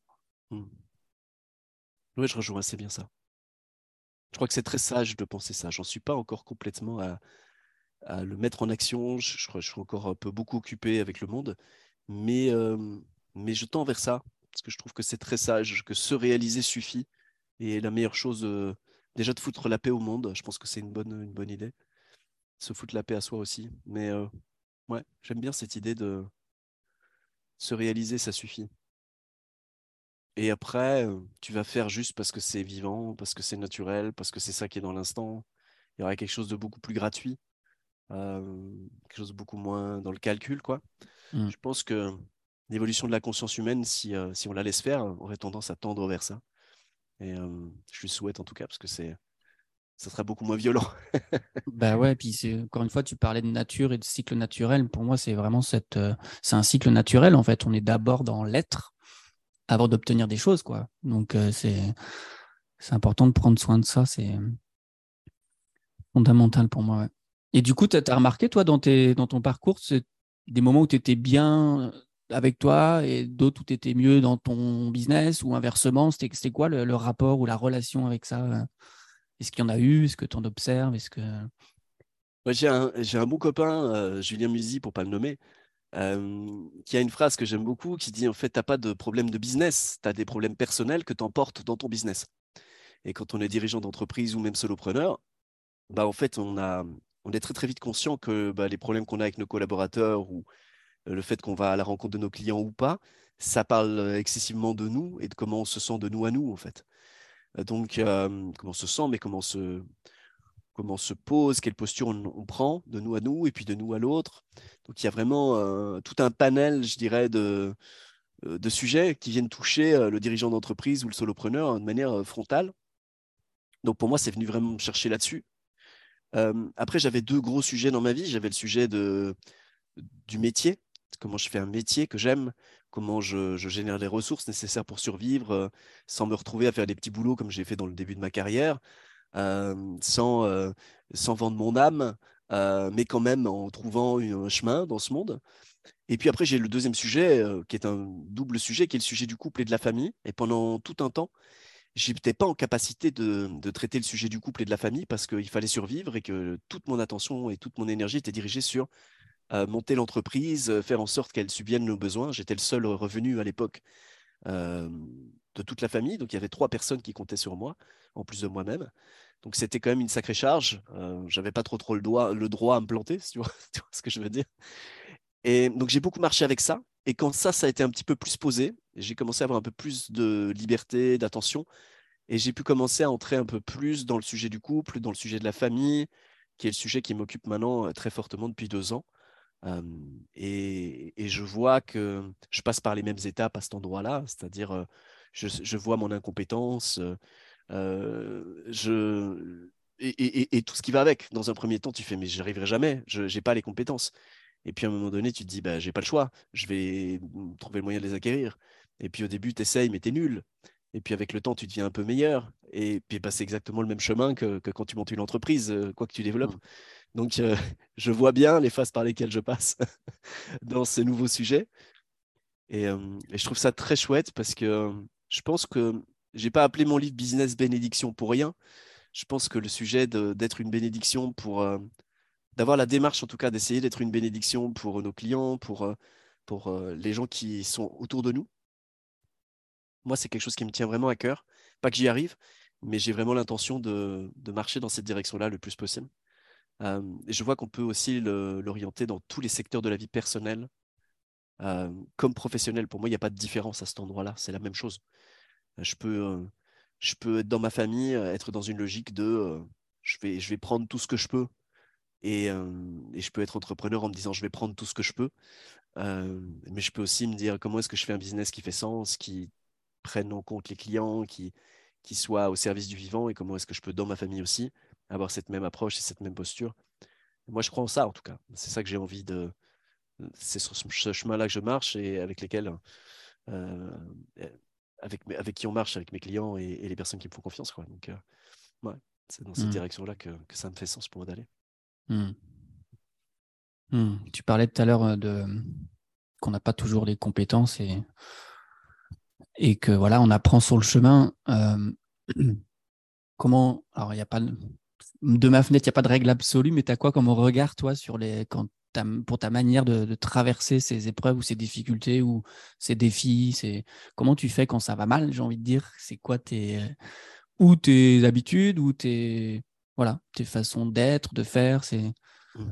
Hmm. Oui, je rejoins assez bien ça. Je crois que c'est très sage de penser ça. J'en suis pas encore complètement à, à le mettre en action. Je, je, je, suis encore un peu beaucoup occupé avec le monde, mais, euh, mais je tends vers ça parce que je trouve que c'est très sage, que se réaliser suffit. Et la meilleure chose, euh, déjà de foutre la paix au monde, je pense que c'est une bonne, une bonne idée. Se foutre la paix à soi aussi. Mais euh, ouais, j'aime bien cette idée de se réaliser, ça suffit. Et après, euh, tu vas faire juste parce que c'est vivant, parce que c'est naturel, parce que c'est ça qui est dans l'instant. Il y aura quelque chose de beaucoup plus gratuit, quelque chose de beaucoup moins dans le calcul, quoi. Mmh. Je pense que l'évolution de la conscience humaine, si, euh, si on la laisse faire, aurait tendance à tendre vers ça. Et euh, je lui souhaite en tout cas, parce que c'est ça sera beaucoup moins violent. bah ouais, puis encore une fois, tu parlais de nature et de cycle naturel. Pour moi, c'est vraiment cette, euh, c'est un cycle naturel en fait. On est d'abord dans l'être avant d'obtenir des choses, quoi. Donc c'est c'est important de prendre soin de ça. C'est fondamental pour moi. Et du coup, tu as remarqué, toi, dans, tes, dans ton parcours, des moments où tu étais bien avec toi et d'autres où tu étais mieux dans ton business ou inversement C'était quoi le, rapport ou la relation avec ça euh? Est-ce qu'il y en a eu? Est-ce que tu en observes? Est-ce que... J'ai un, un, bon copain, euh, Julien Musy, pour pas le nommer, euh, qui a une phrase que j'aime beaucoup qui dit en fait, tu n'as pas de problème de business, tu as des problèmes personnels que tu emportes dans ton business. Et quand on est dirigeant d'entreprise ou même solopreneur, bah, en fait, on, a, on est très très vite conscient que bah, les problèmes qu'on a avec nos collaborateurs ou euh, le fait qu'on va à la rencontre de nos clients ou pas, ça parle euh, excessivement de nous et de comment on se sent de nous à nous, en fait. Euh, donc, comment on se sent, mais comment on se, pose, quelle posture on, prend de nous à nous et puis de nous à l'autre. Donc, il y a vraiment tout un panel, je dirais, de, de sujets qui viennent toucher le dirigeant d'entreprise ou le solopreneur de manière frontale. Donc, pour moi, c'est venu vraiment me chercher là-dessus. Après, j'avais deux gros sujets dans ma vie. J'avais le sujet de, du métier, comment je fais un métier que j'aime, comment je, génère les ressources nécessaires pour survivre euh, sans me retrouver à faire des petits boulots comme j'ai fait dans le début de ma carrière, euh, sans, euh, sans vendre mon âme, mais quand même en trouvant un chemin dans ce monde. Et puis après, j'ai le deuxième sujet, qui est un double sujet, qui est le sujet du couple et de la famille. Et pendant tout un temps, je n'étais pas en capacité de, traiter le sujet du couple et de la famille parce qu'il fallait survivre et que toute mon attention et toute mon énergie était dirigée sur monter l'entreprise, faire en sorte qu'elle subvienne nos besoins. J'étais le seul revenu à l'époque de toute la famille, donc il y avait trois personnes qui comptaient sur moi, en plus de moi-même. Donc c'était quand même une sacrée charge. J'avais pas trop, trop le, le droit à me planter, tu vois ce que je veux dire. Et donc j'ai beaucoup marché avec ça. Et quand ça, ça a été un petit peu plus posé, j'ai commencé à avoir un peu plus de liberté, d'attention. Et j'ai pu commencer à entrer un peu plus dans le sujet du couple, dans le sujet de la famille, qui est le sujet qui m'occupe maintenant euh, très fortement depuis deux ans. et, je vois que je passe par les mêmes étapes à cet endroit-là, c'est-à-dire je, vois mon incompétence, et, tout ce qui va avec. Dans un premier temps, tu fais mais j'y arriverai jamais, je n'ai pas les compétences. Et puis à un moment donné, tu te dis, bah, j'ai pas le choix, je vais trouver le moyen de les acquérir. Et puis au début, tu essayes, mais tu es nul. Et puis avec le temps, tu deviens un peu meilleur. Et puis bah, c'est exactement le même chemin que, quand tu montes une entreprise, euh, quoi que tu développes. Mmh. Donc euh, je vois bien les phases par lesquelles je passe dans ces nouveaux sujets. Et, et, je trouve ça très chouette parce que je pense que je n'ai pas appelé mon livre Business Bénédiction pour rien. Je pense que le sujet d'être une bénédiction pour, d'avoir la démarche en tout cas d'essayer d'être une bénédiction pour nos clients, pour, euh, euh, les gens qui sont autour de nous. Moi, c'est quelque chose qui me tient vraiment à cœur. Pas que j'y arrive, mais j'ai vraiment l'intention de, marcher dans cette direction-là le plus possible. et je vois qu'on peut aussi l'orienter dans tous les secteurs de la vie personnelle comme professionnelle. Pour moi, il n'y a pas de différence à cet endroit-là. C'est la même chose. Je peux, je peux être dans ma famille, être dans une logique de je, vais, je vais prendre tout ce que je peux et, je peux être entrepreneur en me disant je vais prendre tout ce que je peux. mais je peux aussi me dire comment est-ce que je fais un business qui fait sens, qui prenne en compte les clients, qui, qui soit au service du vivant et comment est-ce que je peux dans ma famille aussi avoir cette même approche et cette même posture. Moi, je crois en ça en tout cas. C'est ça que j'ai envie de. C'est sur ce chemin-là que je marche et avec lesquels. avec, avec qui on marche, avec mes clients et, les personnes qui me font confiance. Quoi. Donc, ouais, c'est dans cette mmh. direction-là que, que ça me fait sens pour moi d'aller. Hmm. Hmm. Tu parlais tout à l'heure euh, de qu'on n'a pas toujours les compétences et, et que voilà, on apprend sur le chemin. Euh, comment alors il y a pas de ma fenêtre, il n'y a pas de règle absolue, mais tu as quoi comme regard toi sur les quand pour ta manière de, traverser ces épreuves ou ces difficultés ou ces défis, c'est comment tu fais quand ça va mal, j'ai envie de dire, c'est quoi tes ou tes habitudes ou tes voilà, tes façons d'être, de faire, c'est. Mmh.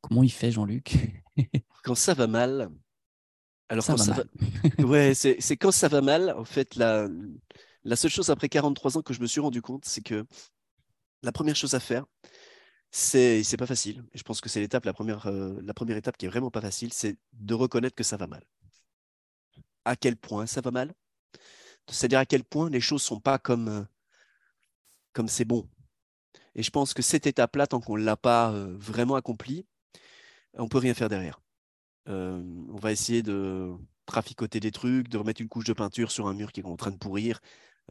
Comment il fait, Jean-Luc? Quand ça va mal. Alors, ça va ouais, c'est quand ça va mal, en fait, la, la seule chose après 43 ans que je me suis rendu compte, c'est que la première chose à faire, c'est c'est pas facile. je pense que c'est l'étape, la première, euh, la première étape qui est vraiment pas facile, c'est de reconnaître que ça va mal. À quel point ça va mal? C'est-à-dire à quel point les choses sont pas comme euh, comme c'est bon. Et je pense que cette étape-là, tant qu'on ne l'a pas euh, vraiment accomplie, on ne peut rien faire derrière. Euh, on va essayer de traficoter des trucs, de remettre une couche de peinture sur un mur qui est en train de pourrir.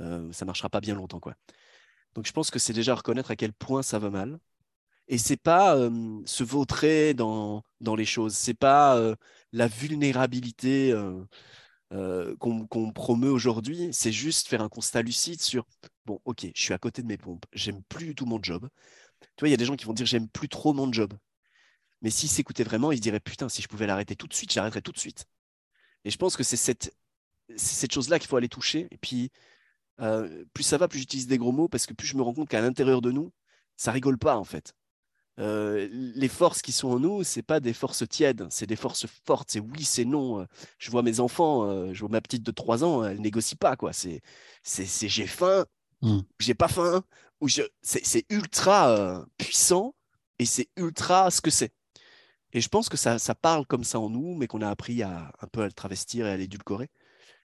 Euh, ça ne marchera pas bien longtemps. Quoi. Donc je pense que c'est déjà reconnaître à quel point ça va mal. Et c'est pas se vautrer dans, dans les choses, c'est pas la vulnérabilité euh, qu'on promeut aujourd'hui, c'est juste faire un constat lucide sur bon, ok, je suis à côté de mes pompes, j'aime plus du tout mon job. Tu vois, il y a des gens qui vont dire j'aime plus trop mon job. Mais s'ils s'écoutaient vraiment, ils se diraient putain, si je pouvais l'arrêter tout de suite, j'arrêterais tout de suite. Et je pense que c'est cette, chose-là qu'il faut aller toucher. Et puis, euh, plus ça va, plus j'utilise des gros mots parce que plus je me rends compte qu'à l'intérieur de nous, ça rigole pas en fait. Euh, les forces qui sont en nous, c'est pas des forces tièdes, c'est des forces fortes. C'est oui, c'est non. Euh, je vois mes enfants, euh, je vois ma petite de 3 ans, elle négocie pas quoi. C'est, c'est, j'ai faim, mmh. j'ai pas faim, ou je, c'est, ultra puissant et c'est ultra ce que c'est. Et je pense que ça, ça parle comme ça en nous, mais qu'on a appris à un peu à le travestir et à l'édulcorer.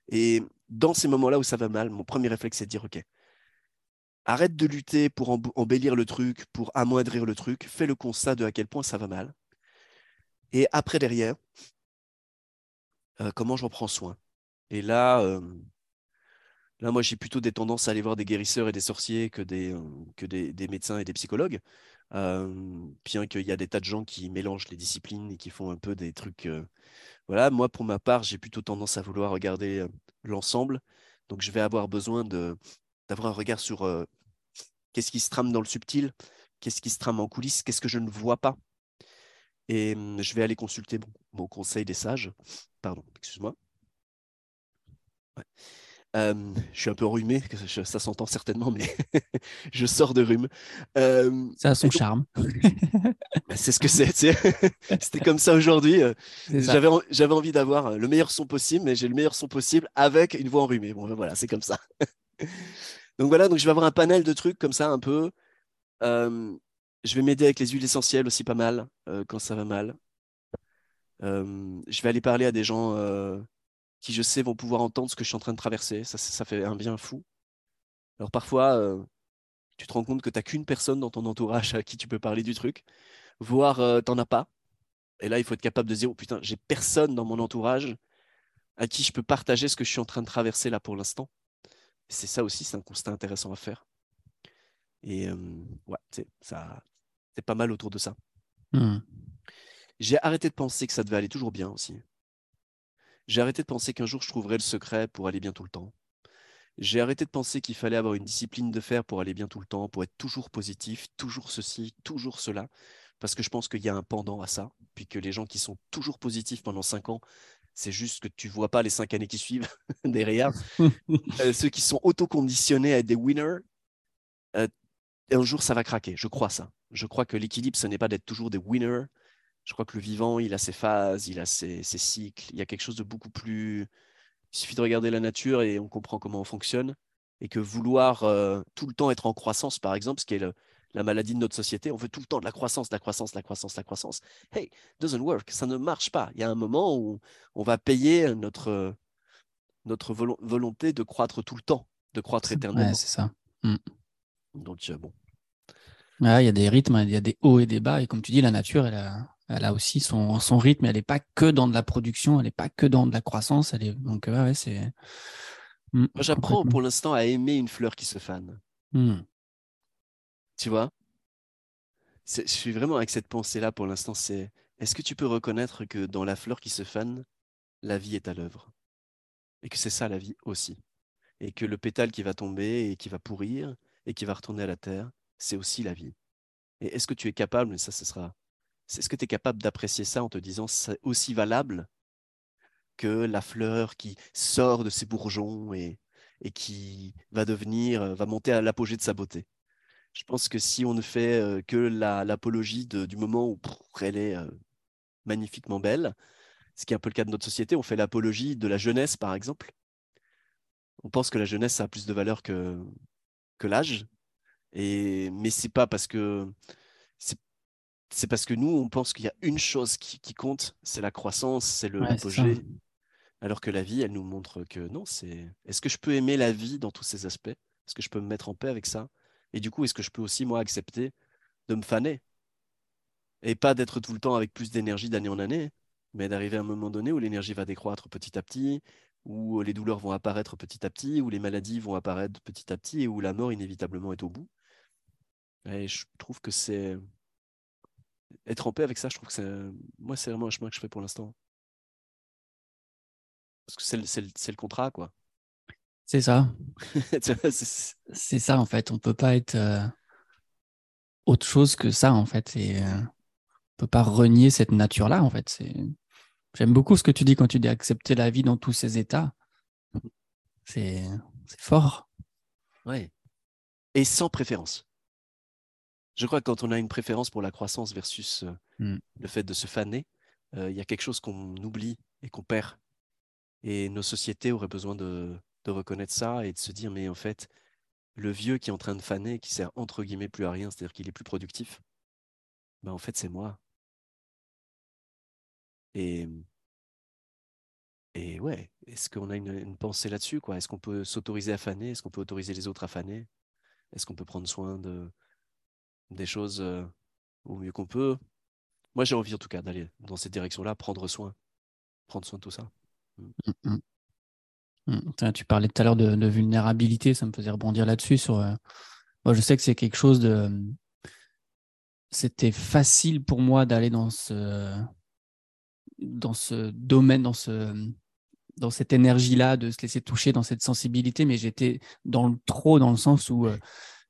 Et dans ces moments-là où ça va mal, mon premier réflexe c'est de dire ok, Arrête de lutter pour embellir le truc, pour amoindrir le truc. Fais le constat de à quel point ça va mal. Et après, derrière, euh, comment j'en prends soin? Et là, euh, là moi, j'ai plutôt des tendances à aller voir des guérisseurs et des sorciers que des, euh, que des, médecins et des psychologues. bien qu'il y a des tas de gens qui mélangent les disciplines et qui font un peu des trucs. voilà, moi, pour ma part, j'ai plutôt tendance à vouloir regarder l'ensemble. Donc, je vais avoir besoin d'avoir un regard sur qu'est-ce qui se trame dans le subtil, qu'est-ce qui se trame en coulisses, qu'est-ce que je ne vois pas. Et je vais aller consulter mon, conseil des sages. Pardon, excuse-moi. je suis un peu rhumé, ça s'entend certainement, mais je sors de rhume. ça a son charme. Bah, c'est ce que c'est. C'était comme ça aujourd'hui. J'avais envie d'avoir le meilleur son possible, mais j'ai le meilleur son possible avec une voix enrhumée. Bon, ben voilà, c'est comme ça. Donc voilà, donc je vais avoir un panel de trucs comme ça, un peu. je vais m'aider avec les huiles essentielles aussi pas mal quand ça va mal. je vais aller parler à des gens qui, je sais, vont pouvoir entendre ce que je suis en train de traverser. Ça, fait un bien fou. Alors parfois, euh, tu te rends compte que tu n'as qu'une personne dans ton entourage à qui tu peux parler du truc, voire euh, tu n'en as pas. Et là, il faut être capable de dire, oh, putain, j'ai personne dans mon entourage à qui je peux partager ce que je suis en train de traverser là pour l'instant. C'est ça aussi, c'est un constat intéressant à faire. Et euh, ouais, ça, c'est pas mal autour de ça. Mmh. J'ai arrêté de penser que ça devait aller toujours bien aussi. J'ai arrêté de penser qu'un jour je trouverais le secret pour aller bien tout le temps. J'ai arrêté de penser qu'il fallait avoir une discipline de fer pour aller bien tout le temps, pour être toujours positif, toujours ceci, toujours cela, parce que je pense qu'il y a un pendant à ça, puis que les gens qui sont toujours positifs pendant cinq ans, c'est juste que tu vois pas les cinq années qui suivent derrière. Euh, ceux qui sont autoconditionnés à être des winners, euh, un jour ça va craquer, je crois ça. Je crois que l'équilibre, ce n'est pas d'être toujours des winners, je crois que le vivant, il a ses phases, il a ses, cycles. Il y a quelque chose de beaucoup plus. Il suffit de regarder la nature et on comprend comment on fonctionne. Et que vouloir euh, tout le temps être en croissance, par exemple, ce qui est la maladie de notre société, on veut tout le temps de la croissance, de la croissance, de la croissance, de la croissance. Hey, doesn't work, ça ne marche pas. Il y a un moment où on va payer notre, notre volonté de croître tout le temps, de croître éternellement. Ouais, c'est ça. Mm. Donc, euh, bon. il y a des rythmes, il y a des hauts et des bas. Et comme tu dis, la nature, elle a, elle a aussi son, son rythme. Elle n'est pas que dans de la production, elle n'est pas que dans de la croissance. Elle est... Donc, ouais, c'est. Mm, Moi, j'apprends pour l'instant à aimer une fleur qui se fane. Mm. Tu vois? Je suis vraiment avec cette pensée-là pour l'instant. C'est est-ce que tu peux reconnaître que dans la fleur qui se fane, la vie est à l'œuvre? Et que c'est ça la vie aussi. Et que le pétale qui va tomber et qui va pourrir et qui va retourner à la terre, c'est aussi la vie. Et est-ce que tu es capable, mais ça, ce sera est-ce que tu es capable d'apprécier ça en te disant c'est aussi valable que la fleur qui sort de ses bourgeons et, et qui va devenir, va monter à l'apogée de sa beauté? Je pense que si on ne fait euh, que l'apologie du moment où elle est euh, magnifiquement belle, ce qui est un peu le cas de notre société, on fait l'apologie de la jeunesse, par exemple. On pense que la jeunesse a plus de valeur que, que l'âge, et mais c'est pas parce que c'est parce que nous, on pense qu'il y a une chose qui, compte, c'est la croissance, c'est le l'apogée. Alors que la vie, elle nous montre que non, c'est est-ce que je peux aimer la vie dans tous ses aspects? Est-ce que je peux me mettre en paix avec ça? Et du coup, est-ce que je peux aussi, moi, accepter de me faner? Et pas d'être tout le temps avec plus d'énergie d'année en année, mais d'arriver à un moment donné où l'énergie va décroître petit à petit, où les douleurs vont apparaître petit à petit, où les maladies vont apparaître petit à petit et où la mort inévitablement est au bout. Et je trouve que c'est être en paix avec ça, je trouve que c'est, moi, c'est vraiment un chemin que je fais pour l'instant. Parce que c'est le, le, contrat, quoi. C'est ça. c'est ça, en fait. On peut pas être euh, autre chose que ça, en fait. Et euh, on peut pas renier cette nature-là, en fait. J'aime beaucoup ce que tu dis quand tu dis accepter la vie dans tous ses états. C'est, c'est fort. Ouais. Et sans préférence. Je crois que quand on a une préférence pour la croissance versus euh, mmh. le fait de se faner, euh, il y a quelque chose qu'on oublie et qu'on perd. Et nos sociétés auraient besoin de, reconnaître ça et de se dire, mais en fait, le vieux qui est en train de faner, qui sert entre guillemets plus à rien, c'est-à-dire qu'il est plus productif, ben en fait, c'est moi. Et, et ouais, est-ce qu'on a une, pensée là-dessus quoi? Est-ce qu'on peut s'autoriser à faner? Est-ce qu'on peut autoriser les autres à faner? Est-ce qu'on peut prendre soin de, des choses euh, au mieux qu'on peut? Moi, j'ai envie en tout cas d'aller dans cette direction-là, prendre soin, prendre soin de tout ça. Mm. Mm, mm. Tu parlais tout à l'heure de, vulnérabilité, ça me faisait rebondir là-dessus. Sur, euh, Moi, je sais que c'est quelque chose de, c'était facile pour moi d'aller dans ce, dans ce domaine, dans, ce, dans cette énergie-là, de se laisser toucher dans cette sensibilité, mais j'étais dans le trop, dans le sens où euh,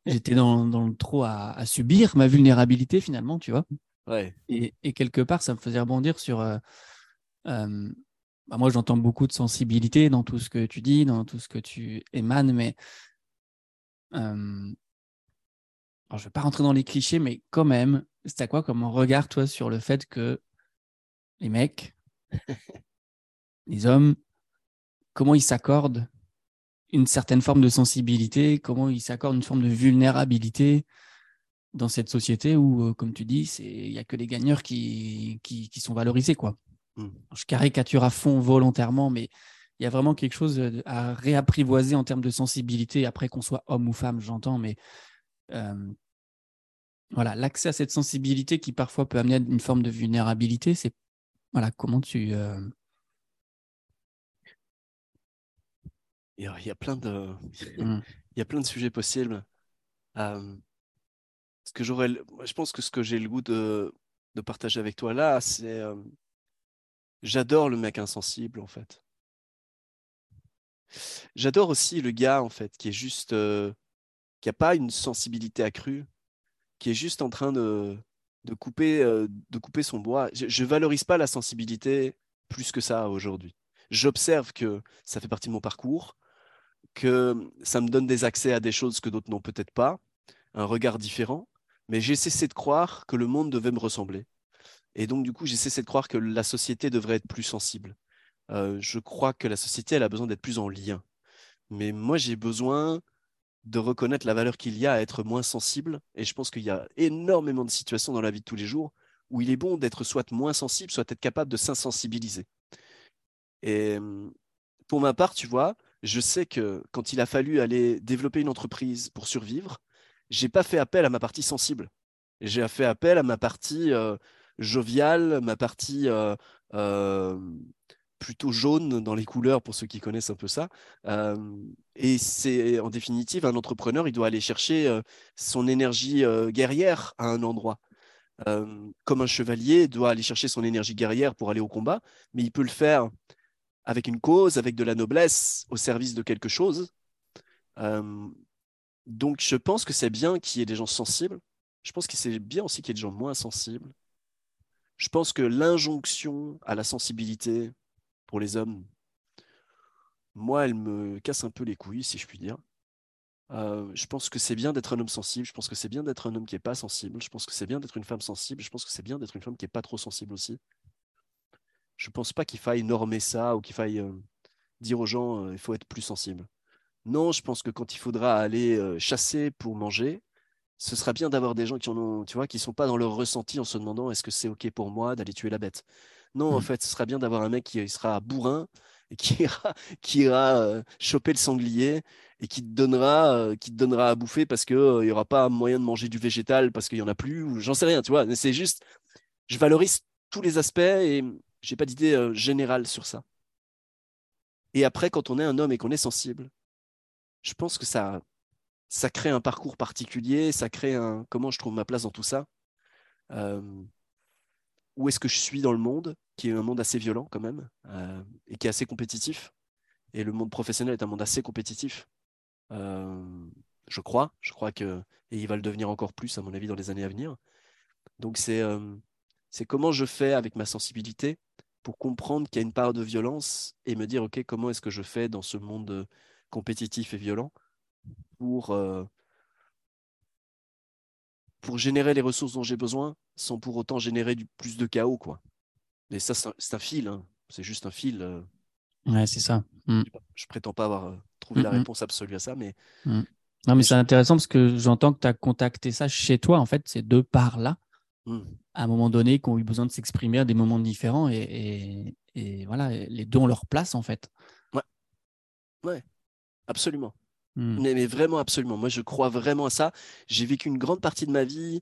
j'étais dans, dans, le trop à, subir ma vulnérabilité finalement, tu vois. Ouais. Et, et, quelque part, ça me faisait rebondir sur. Euh, bah moi, j'entends beaucoup de sensibilité dans tout ce que tu dis, dans tout ce que tu émanes, mais je ne vais pas rentrer dans les clichés, mais quand même, c'est à quoi comme regard, toi, sur le fait que les mecs, les hommes, comment ils s'accordent une certaine forme de sensibilité, comment ils s'accordent une forme de vulnérabilité dans cette société où, euh, comme tu dis, il n'y a que les gagneurs qui, qui, sont valorisés. quoi. Hmm. Je caricature à fond volontairement, mais il y a vraiment quelque chose à réapprivoiser en termes de sensibilité, après qu'on soit homme ou femme, j'entends, mais euh, voilà, l'accès à cette sensibilité qui parfois peut amener à une forme de vulnérabilité, c'est voilà, comment tu. Euh, il, y a, plein de, mmh. il y a plein de sujets possibles. Euh, ce que j'aurais, je pense que ce que j'ai le goût de, de partager avec toi là, c'est, euh, j'adore le mec insensible en fait. J'adore aussi le gars en fait qui est juste, qui a pas une sensibilité accrue, qui est juste en train de, de, couper, euh, de couper son bois. Je ne valorise pas la sensibilité plus que ça aujourd'hui. J'observe que ça fait partie de mon parcours, que ça me donne des accès à des choses que d'autres n'ont peut-être pas, un regard différent, mais j'ai cessé de croire que le monde devait me ressembler. Et donc, du coup, j'ai cessé de croire que la société devrait être plus sensible. Euh, je crois que la société, elle a besoin d'être plus en lien. Mais moi, j'ai besoin de reconnaître la valeur qu'il y a à être moins sensible. Et je pense qu'il y a énormément de situations dans la vie de tous les jours où il est bon d'être soit moins sensible, soit être capable de s'insensibiliser. Et pour ma part, tu vois, je sais que quand il a fallu aller développer une entreprise pour survivre, j'ai pas fait appel à ma partie sensible. J'ai fait appel à ma partie euh, joviale, ma partie euh, euh, plutôt jaune dans les couleurs pour ceux qui connaissent un peu ça. et c'est en définitive un entrepreneur, il doit aller chercher son énergie guerrière à un endroit. comme un chevalier doit aller chercher son énergie guerrière pour aller au combat, mais il peut le faire avec une cause, avec de la noblesse, au service de quelque chose. donc je pense que c'est bien qu'il y ait des gens sensibles. Je pense que c'est bien aussi qu'il y ait des gens moins sensibles. Je pense que l'injonction à la sensibilité, pour les hommes, moi, elle me casse un peu les couilles, si je puis dire. Euh, je pense que c'est bien d'être un homme sensible. Je pense que c'est bien d'être un homme qui n'est pas sensible. Je pense que c'est bien d'être une femme sensible. Je pense que c'est bien d'être une femme qui n'est pas trop sensible aussi. Je ne pense pas qu'il faille normer ça ou qu'il faille euh, dire aux gens euh, il faut être plus sensible. Non, je pense que quand il faudra aller chasser pour manger, ce sera bien d'avoir des gens qui en ont, tu vois, qui sont pas dans leur ressenti en se demandant est-ce que c'est ok pour moi d'aller tuer la bête? Non, en mmh. fait, ce serait bien d'avoir un mec qui sera bourrin et qui ira, qui ira euh, choper le sanglier et qui te donnera, euh, qui te donnera à bouffer parce qu'il n'y aura pas moyen de manger du végétal parce qu'il n'y en a plus, ou j'en sais rien, tu vois? C'est juste, je valorise tous les aspects et j'ai pas d'idée euh, générale sur ça. Et après, quand on est un homme et qu'on est sensible, je pense que ça, ça crée un parcours particulier, ça crée un comment je trouve ma place dans tout ça où est-ce que je suis dans le monde, qui est un monde assez violent quand même, euh, et qui est assez compétitif. Et le monde professionnel est un monde assez compétitif. Euh, je crois, je crois que, et il va le devenir encore plus, à mon avis, dans les années à venir. Donc euh, c'est comment je fais avec ma sensibilité pour comprendre qu'il y a une part de violence et me dire, OK, comment est-ce que je fais dans ce monde compétitif et violent pour pour générer les ressources dont j'ai besoin sans pour autant générer du plus de chaos. Quoi. Et ça, c'est un, fil. Hein. C'est juste un fil. Euh. Ouais, c'est ça. Mm. Je, prétends pas avoir euh, trouvé la réponse absolue à ça, mais. Mm. Non, mais c'est intéressant parce que j'entends que tu as contacté ça chez toi, en fait, ces deux parts-là, mm. à un moment donné, qui ont eu besoin de s'exprimer à des moments différents et, et, voilà, les deux ont leur place, en fait. Ouais. Ouais, absolument. Hmm. Mais, vraiment, absolument. Moi, je crois vraiment à ça. J'ai vécu une grande partie de ma vie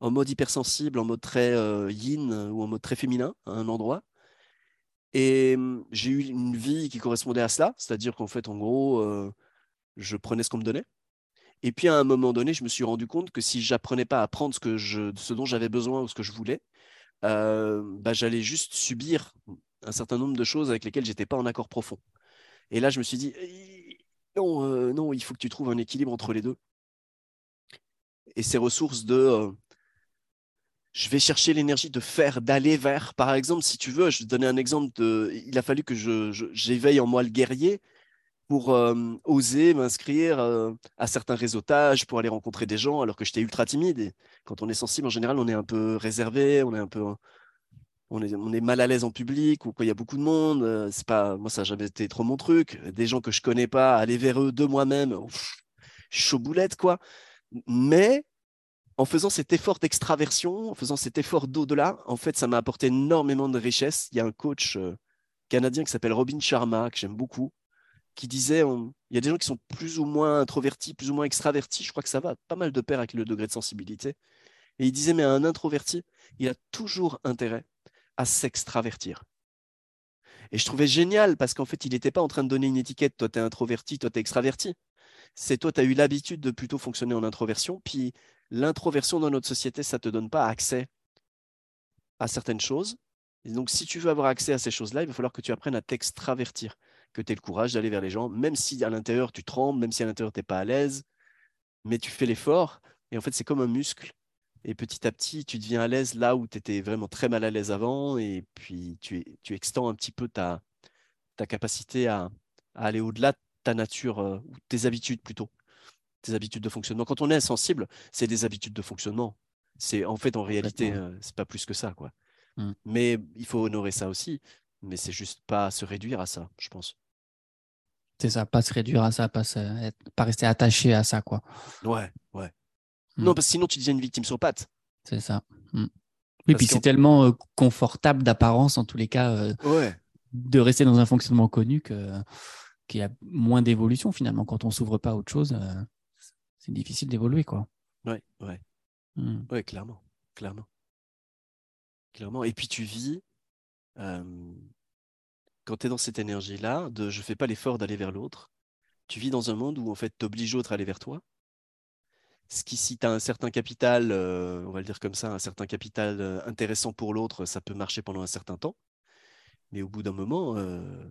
en mode hypersensible, en mode très euh, yin ou en mode très féminin à un endroit. Et hmm, j'ai eu une vie qui correspondait à cela, c'est-à-dire qu'en fait, en gros, euh, je prenais ce qu'on me donnait. Et puis à un moment donné, je me suis rendu compte que si j'apprenais pas à prendre ce, ce dont j'avais besoin ou ce que je voulais, euh, bah, j'allais juste subir un certain nombre de choses avec lesquelles j'étais pas en accord profond. Et là, je me suis dit, non, euh, non, il faut que tu trouves un équilibre entre les deux. Et ces ressources de, euh, je vais chercher l'énergie de faire, d'aller vers. Par exemple, si tu veux, je vais te donner un exemple de, il a fallu que j'éveille en moi le guerrier pour euh, oser m'inscrire à certains réseautages, pour aller rencontrer des gens, alors que j'étais ultra timide. Et quand on est sensible, en général, on est un peu réservé, on est un peu, on est, mal à l'aise en public ou quand il y a beaucoup de monde. Euh, c'est pas, moi, ça jamais été trop mon truc. Des gens que je connais pas, aller vers eux de moi-même, chaud boulette, quoi. Mais en faisant cet effort d'extraversion, en faisant cet effort d'au-delà, en fait, ça m'a apporté énormément de richesse. Il y a un coach canadien qui s'appelle Robin Sharma, que j'aime beaucoup, qui disait il y a des gens qui sont plus ou moins introvertis, plus ou moins extravertis. Je crois que ça va pas mal de pair avec le degré de sensibilité. Et il disait mais un introverti, il a toujours intérêt à s'extravertir. Et je trouvais génial parce qu'en fait, il n'était pas en train de donner une étiquette toi, tu es introverti, toi, tu es extraverti. C'est toi, tu as eu l'habitude de plutôt fonctionner en introversion. Puis l'introversion dans notre société, ça ne te donne pas accès à certaines choses. Donc, si tu veux avoir accès à ces choses-là, il va falloir que tu apprennes à t'extravertir que tu aies le courage d'aller vers les gens, même si à l'intérieur tu trembles, même si à l'intérieur tu n'es pas à l'aise, mais tu fais l'effort. Et en fait, c'est comme un muscle. Et petit à petit, tu deviens à l'aise là où tu étais vraiment très mal à l'aise avant. Et puis, tu, tu extends un petit peu ta, ta capacité à, aller au-delà de ta nature, euh, ou tes habitudes plutôt, tes habitudes de fonctionnement. Quand on est insensible, c'est des habitudes de fonctionnement. C'est en fait, en réalité, euh, c'est pas plus que ça. quoi. Mmh. Mais il faut honorer ça aussi. Mais c'est juste pas se réduire à ça, je pense. C'est ça, pas se réduire à ça, pas, pas rester attaché à ça, quoi. Ouais, Non, parce que sinon tu deviens une victime sur pattes. C'est ça. Hmm. Oui, puis c'est tellement euh, confortable d'apparence, en tous les cas, euh, de rester dans un fonctionnement connu que qu'il y a moins d'évolution finalement. Quand on s'ouvre pas à autre chose, euh, c'est difficile d'évoluer, quoi. Ouais, ouais. Hmm. Ouais, clairement, clairement. Clairement. Et puis tu vis quand tu es dans cette énergie-là, de je fais pas l'effort d'aller vers l'autre, tu vis dans un monde où en fait tu obliges l'autre à aller vers toi. Ce qui, si tu as un certain capital, euh, on va le dire comme ça, un certain capital euh, intéressant pour l'autre, ça peut marcher pendant un certain temps. Mais au bout d'un moment, euh,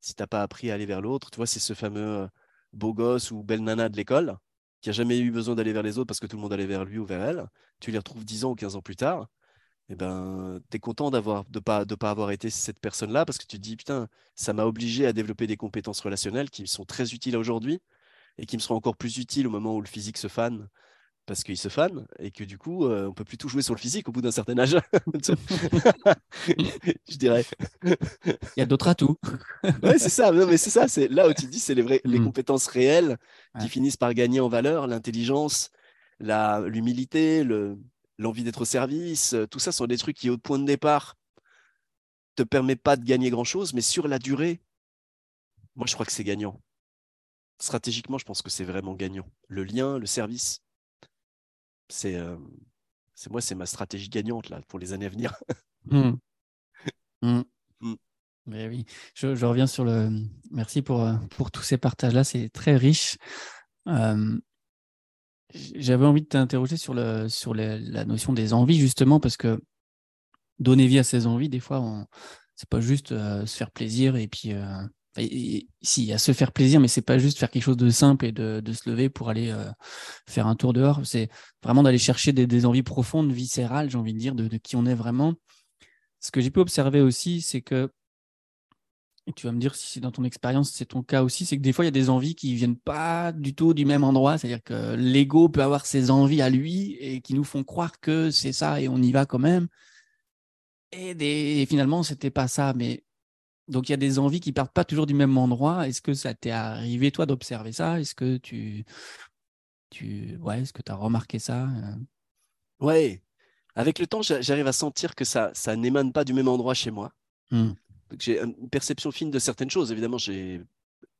si tu n'as pas appris à aller vers l'autre, tu vois, c'est ce fameux beau gosse ou belle nana de l'école qui a jamais eu besoin d'aller vers les autres parce que tout le monde allait vers lui ou vers elle. Tu les retrouves 10 ans ou 15 ans plus tard eh ben, tu es content de ne pas, pas avoir été cette personne-là parce que tu te dis, putain, ça m'a obligé à développer des compétences relationnelles qui sont très utiles aujourd'hui et qui me seront encore plus utiles au moment où le physique se fane parce qu'il se fane et que du coup, euh, on peut plus tout jouer sur le physique au bout d'un certain âge. je dirais. Il y a d'autres atouts. ouais, c'est ça. mais c'est ça. C'est là où tu dis, c'est les, hmm. compétences réelles qui finissent par gagner en valeur, l'intelligence, l'humilité, le, l'envie d'être au service, euh, tout ça sont des trucs qui, au point de départ, te permet pas de gagner grand-chose, mais sur la durée, moi, je crois que c'est gagnant. Stratégiquement, je pense que c'est vraiment gagnant. Le lien, le service, c'est euh, moi, c'est ma stratégie gagnante là pour les années à venir. Mmh. Mmh. Mmh. oui, je, reviens sur le. Merci pour, euh, pour tous ces partages-là, c'est très riche. J'avais envie de t'interroger sur, le, sur la notion des envies, justement, parce que donner vie à ses envies, des fois, c'est pas juste euh, se faire plaisir et puis. Euh, si, il y a se faire plaisir, mais c'est pas juste faire quelque chose de simple et de, se lever pour aller euh, faire un tour dehors. C'est vraiment d'aller chercher des, envies profondes, viscérales, j'ai envie de dire, de, qui on est vraiment. Ce que j'ai pu observer aussi, c'est que et tu vas me dire si c'est dans ton expérience, c'est ton cas aussi, c'est que des fois, il y a des envies qui viennent pas du tout du même endroit. C'est-à-dire que l'ego peut avoir ses envies à lui et qui nous font croire que c'est ça et on y va quand même. Et, des... finalement, c'était pas ça. Mais donc, il y a des envies qui partent pas toujours du même endroit. Est-ce que ça t'est arrivé, toi, d'observer ça? Est-ce que tu. tu... Ouais, est-ce que tu as remarqué ça Ouais. Avec le temps, j'arrive à sentir que ça, ça n'émane pas du même endroit chez moi. Mmh j'ai une perception fine de certaines choses. Évidemment, j'ai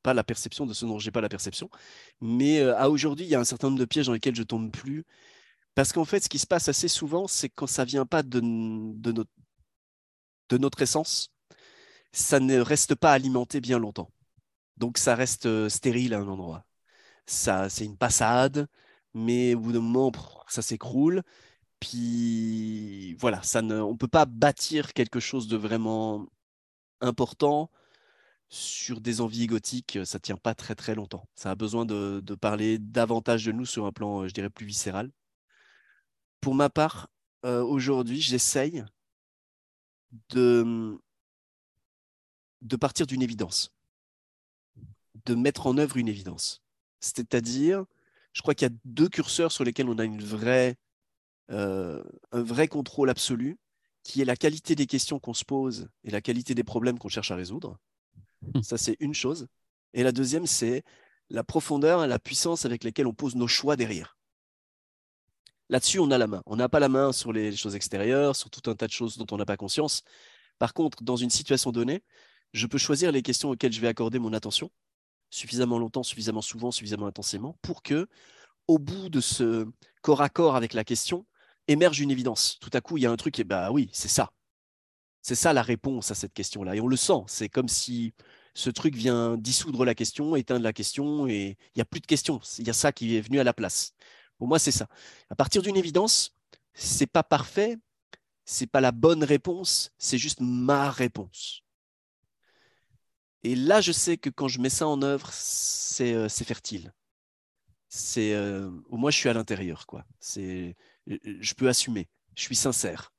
pas la perception de ce dont j'ai pas la perception. Mais euh, à aujourd'hui, il y a un certain nombre de pièges dans lesquels je tombe plus. Parce qu'en fait, ce qui se passe assez souvent, c'est quand ça vient pas de, de, notre, de notre essence, ça ne reste pas alimenté bien longtemps. Donc ça reste euh, stérile à un endroit. ça, c'est une passade, mais au bout d'un moment, ça s'écroule. Puis voilà, ça ne, on ne peut pas bâtir quelque chose de vraiment important sur des envies égotiques, ça ne tient pas très très longtemps. Ça a besoin de, parler davantage de nous sur un plan, je dirais, plus viscéral. Pour ma part, euh, aujourd'hui, j'essaye de, de partir d'une évidence, de mettre en œuvre une évidence. C'est-à-dire, je crois qu'il y a deux curseurs sur lesquels on a une vraie, euh, un vrai contrôle absolu, qui est la qualité des questions qu'on se pose et la qualité des problèmes qu'on cherche à résoudre. Mmh. Ça, c'est une chose. Et la deuxième, c'est la profondeur et la puissance avec lesquelles on pose nos choix derrière. Là-dessus, on a la main. On n'a pas la main sur les choses extérieures, sur tout un tas de choses dont on n'a pas conscience. Par contre, dans une situation donnée, je peux choisir les questions auxquelles je vais accorder mon attention suffisamment longtemps, suffisamment souvent, suffisamment intensément pour que, au bout de ce corps à corps avec la question, émerge une évidence. Tout à coup, il y a un truc et bah oui, c'est ça. C'est ça la réponse à cette question-là. Et on le sent. C'est comme si ce truc vient dissoudre la question, éteindre la question, et il n'y a plus de questions. Il y a ça qui est venu à la place. Pour moi, c'est ça. À partir d'une évidence, c'est pas parfait, c'est pas la bonne réponse, c'est juste ma réponse. Et là, je sais que quand je mets ça en œuvre, c'est euh, fertile. C'est euh, moi, je suis à l'intérieur, quoi. C'est, je peux assumer. Je suis sincère.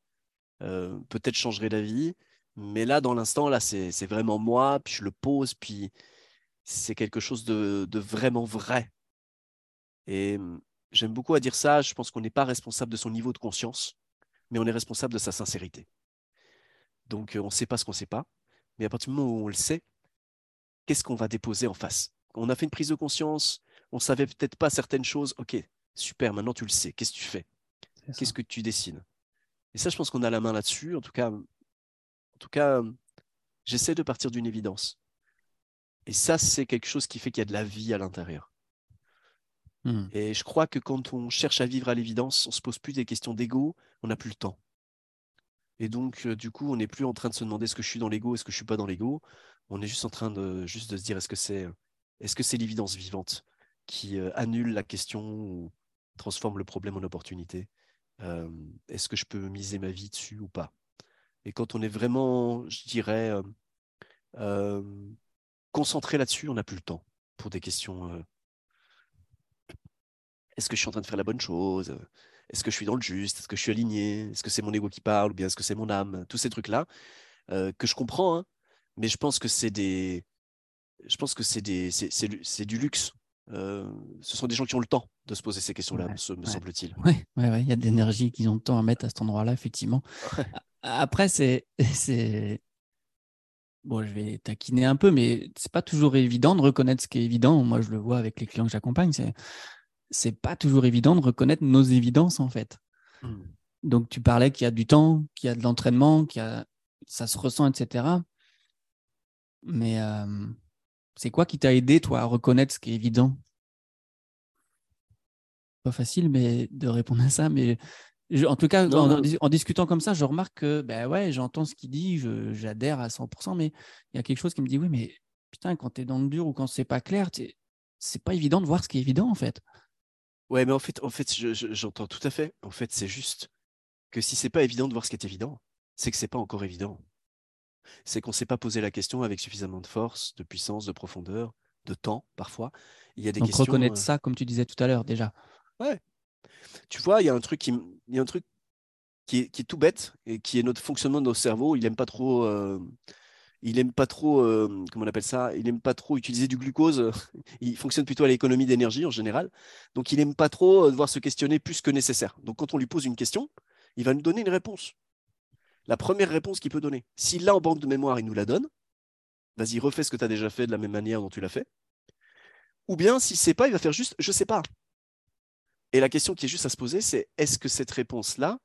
Euh, peut-être changerai la vie, mais là, dans l'instant, là, c'est vraiment moi. Puis je le pose, puis c'est quelque chose de, de vraiment vrai. Et hum, J'aime beaucoup à dire ça. Je pense qu'on n'est pas responsable de son niveau de conscience, mais on est responsable de sa sincérité. Donc, euh, on ne sait pas ce qu'on ne sait pas. Mais à partir du moment où on le sait, qu'est-ce qu'on va déposer en face? On a fait une prise de conscience, on ne savait peut-être pas certaines choses. Ok, super, maintenant tu le sais. Qu'est-ce que tu fais? Qu'est-ce que tu dessines? Et ça, je pense qu'on a la main là-dessus. En tout cas, en tout cas j'essaie de partir d'une évidence. Et ça, c'est quelque chose qui fait qu'il y a de la vie à l'intérieur. Mmh. Et je crois que quand on cherche à vivre à l'évidence, on se pose plus des questions d'ego, on n'a plus le temps. Et donc, euh, du coup, on n'est plus en train de se demander est-ce que je suis dans l'ego, est-ce que je suis pas dans l'ego. On est juste en train de juste de se dire est-ce que c'est l'évidence vivante qui euh, annule la question ou transforme le problème en opportunité? Euh, est-ce que je peux miser ma vie dessus ou pas? Et quand on est vraiment, je dirais, concentré là-dessus, on n'a plus le temps pour des questions est-ce que je suis en train de faire la bonne chose? Est-ce que je suis dans le juste? Est-ce que je suis aligné? Est-ce que c'est mon ego qui parle ou bien est-ce que c'est mon âme? Tous ces trucs-là euh, que je comprends, hein, mais je pense que c'est des, je pense que c'est des, c'est du luxe. Euh, ce sont des gens qui ont le temps de se poser ces questions-là, me, semble-t-il. Oui, ouais, il y a de l'énergie qu'ils ont le temps à mettre à cet endroit-là, effectivement. Après, c'est, c'est, bon, je vais taquiner un peu, mais c'est pas toujours évident de reconnaître ce qui est évident. Moi, je le vois avec les clients que j'accompagne. C'est c'est pas toujours évident de reconnaître nos évidences en fait. Hmm. Donc tu parlais qu'il y a du temps, qu'il y a de l'entraînement, qu'il a... ça se ressent, etc. Mais euh, c'est quoi qui t'a aidé toi à reconnaître ce qui est évident? Pas facile mais de répondre à ça, mais en tout cas, en, discutant comme ça, je remarque que ben ouais, j'entends ce qu'il dit, j'adhère à 100%, mais il y a quelque chose qui me dit oui, mais putain, quand tu es dans le dur ou quand c'est pas clair, c'est pas évident de voir ce qui est évident en fait. Ouais, mais en fait, en fait j'entends tout à fait. En fait, c'est juste que si c'est pas évident de voir ce qui est évident, c'est que c'est pas encore évident. C'est qu'on ne s'est pas posé la question avec suffisamment de force, de puissance, de profondeur, de temps parfois. Il y a des Donc questions. reconnaître euh ça, comme tu disais tout à l'heure déjà. Ouais. Tu vois, il y a un truc qui, il y a un truc qui est, qui est, tout bête et qui est notre fonctionnement de nos cerveaux. Il aime pas trop. Euh, il aime pas trop, euh, comment on appelle ça? Il aime pas trop utiliser du glucose. il fonctionne plutôt à l'économie d'énergie en général. Donc, il aime pas trop devoir se questionner plus que nécessaire. Donc, quand on lui pose une question, il va nous donner une réponse. La première réponse qu'il peut donner. S'il l'a en banque de mémoire, il nous la donne. Vas-y, refais ce que tu as déjà fait de la même manière dont tu l'as fait. Ou bien, s'il ne sait pas, il va faire juste je ne sais pas. Et la question qui est juste à se poser, c'est est-ce que cette réponse-là,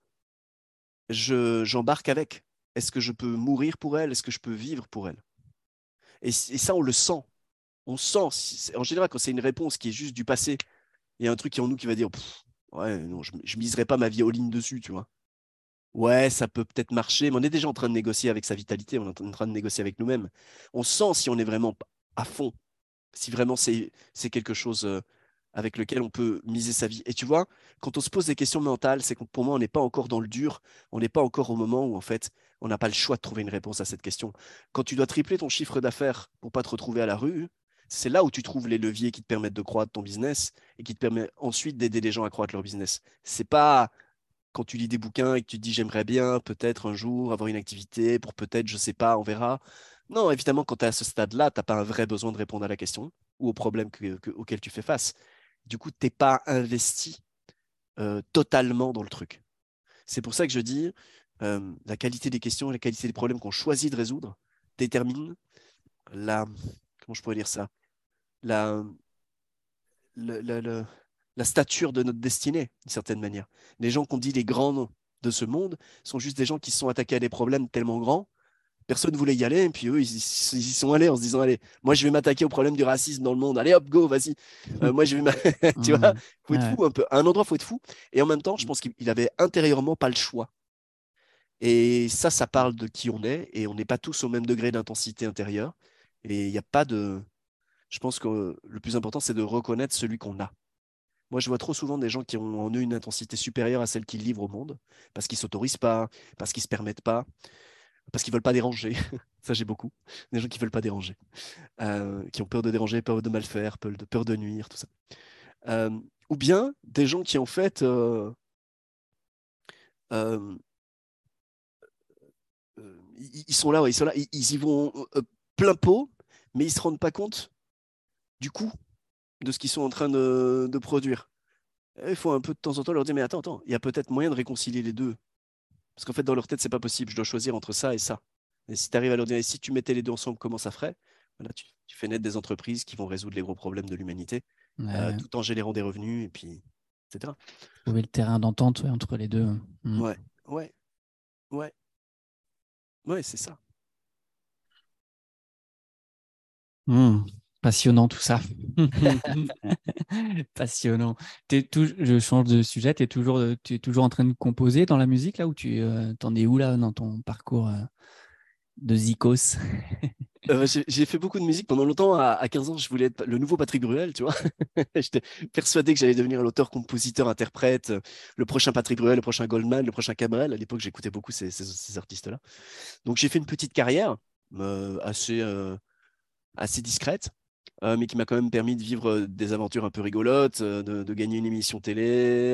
j'embarque avec? Est-ce que je peux mourir pour elle? Est-ce que je peux vivre pour elle? Et, ça, on le sent. On sent. En général, quand c'est une réponse qui est juste du passé, il y a un truc qui est en nous qui va dire Ouais, non, je ne miserai pas ma vie ligne dessus, tu vois. Ouais, ça peut peut-être marcher, mais on est déjà en train de négocier avec sa vitalité, on est en train de négocier avec nous-mêmes. On sent si on est vraiment à fond, si vraiment c'est quelque chose euh, avec lequel on peut miser sa vie. Et tu vois, quand on se pose des questions mentales, c'est que pour moi, on n'est pas encore dans le dur, on n'est pas encore au moment où, en fait, on n'a pas le choix de trouver une réponse à cette question. Quand tu dois tripler ton chiffre d'affaires pour pas te retrouver à la rue, c'est là où tu trouves les leviers qui te permettent de croître ton business et qui te permettent ensuite d'aider les gens à croître leur business. C'est pas quand tu lis des bouquins et que tu te dis j'aimerais bien peut-être un jour avoir une activité pour peut-être, je sais pas, on verra. Non, évidemment, quand tu es à ce stade-là, tu n'as pas un vrai besoin de répondre à la question ou au problème auquel tu fais face. Du coup, tu n'es pas investi euh, totalement dans le truc. C'est pour ça que je dis, euh, la qualité des questions, la qualité des problèmes qu'on choisit de résoudre détermine la, comment je pourrais dire ça, la, la, stature de notre destinée, d'une certaine manière. Les gens qu'on dit les grands noms de ce monde sont juste des gens qui se sont attaqués à des problèmes tellement grands personne ne voulait y aller. Et puis eux, ils, y sont allés en se disant Allez, moi, je vais m'attaquer au problème du racisme dans le monde. Allez, hop, go, vas-y. Euh, moi, je vais. tu vois, faut être fou un peu. À un endroit, faut être fou. Et en même temps, je pense qu'il avait intérieurement pas le choix. Et ça, ça parle de qui on est. Et on n'est pas tous au même degré d'intensité intérieure. Et il n'y a pas de. Je pense que le plus important, c'est de reconnaître celui qu'on a. Moi, je vois trop souvent des gens qui ont en eux une intensité supérieure à celle qu'ils livrent au monde, parce qu'ils ne s'autorisent pas, parce qu'ils ne se permettent pas parce qu'ils veulent pas déranger. ça, j'ai beaucoup. Des gens qui veulent pas déranger, euh, qui ont peur de déranger, peur de mal faire, peur de, peur de nuire, tout ça. Euh, ou bien des gens qui, en fait, euh, ils, sont là, ils sont là, ils, y vont plein pot, mais ils se rendent pas compte du coût de ce qu'ils sont en train de, de produire. Il faut un peu de temps en temps leur dire, mais attends, attends, il y a peut-être moyen de réconcilier les deux. Parce qu'en fait, dans leur tête, c'est pas possible. Je dois choisir entre ça et ça. Et si tu arrives à leur dire, si tu mettais les deux ensemble, comment ça ferait? Voilà, tu, fais naître des entreprises qui vont résoudre les gros problèmes de l'humanité, euh, tout en générant des revenus, et puis, etc. Trouver le terrain d'entente entre les deux. Mm. Ouais, ouais, ouais. Ouais, c'est ça. Mm. Passionnant tout ça. Passionnant. Es tout, je change de sujet. Tu es, toujours, es toujours en train de composer dans la musique là ou tu euh, en es où là dans ton parcours euh, de Zikos? Euh, J'ai fait beaucoup de musique. Pendant longtemps, à, 15 ans, je voulais être le nouveau Patrick Bruel, tu vois. J'étais persuadé que j'allais devenir l'auteur, compositeur, interprète, le prochain Patrick Bruel, le prochain Goldman, le prochain Cabrel. À l'époque, j'écoutais beaucoup ces, ces, artistes-là. Donc j'ai fait une petite carrière assez, assez discrète. Euh, mais qui m'a quand même permis de vivre euh, des aventures un peu rigolotes, euh, de, gagner une émission télé,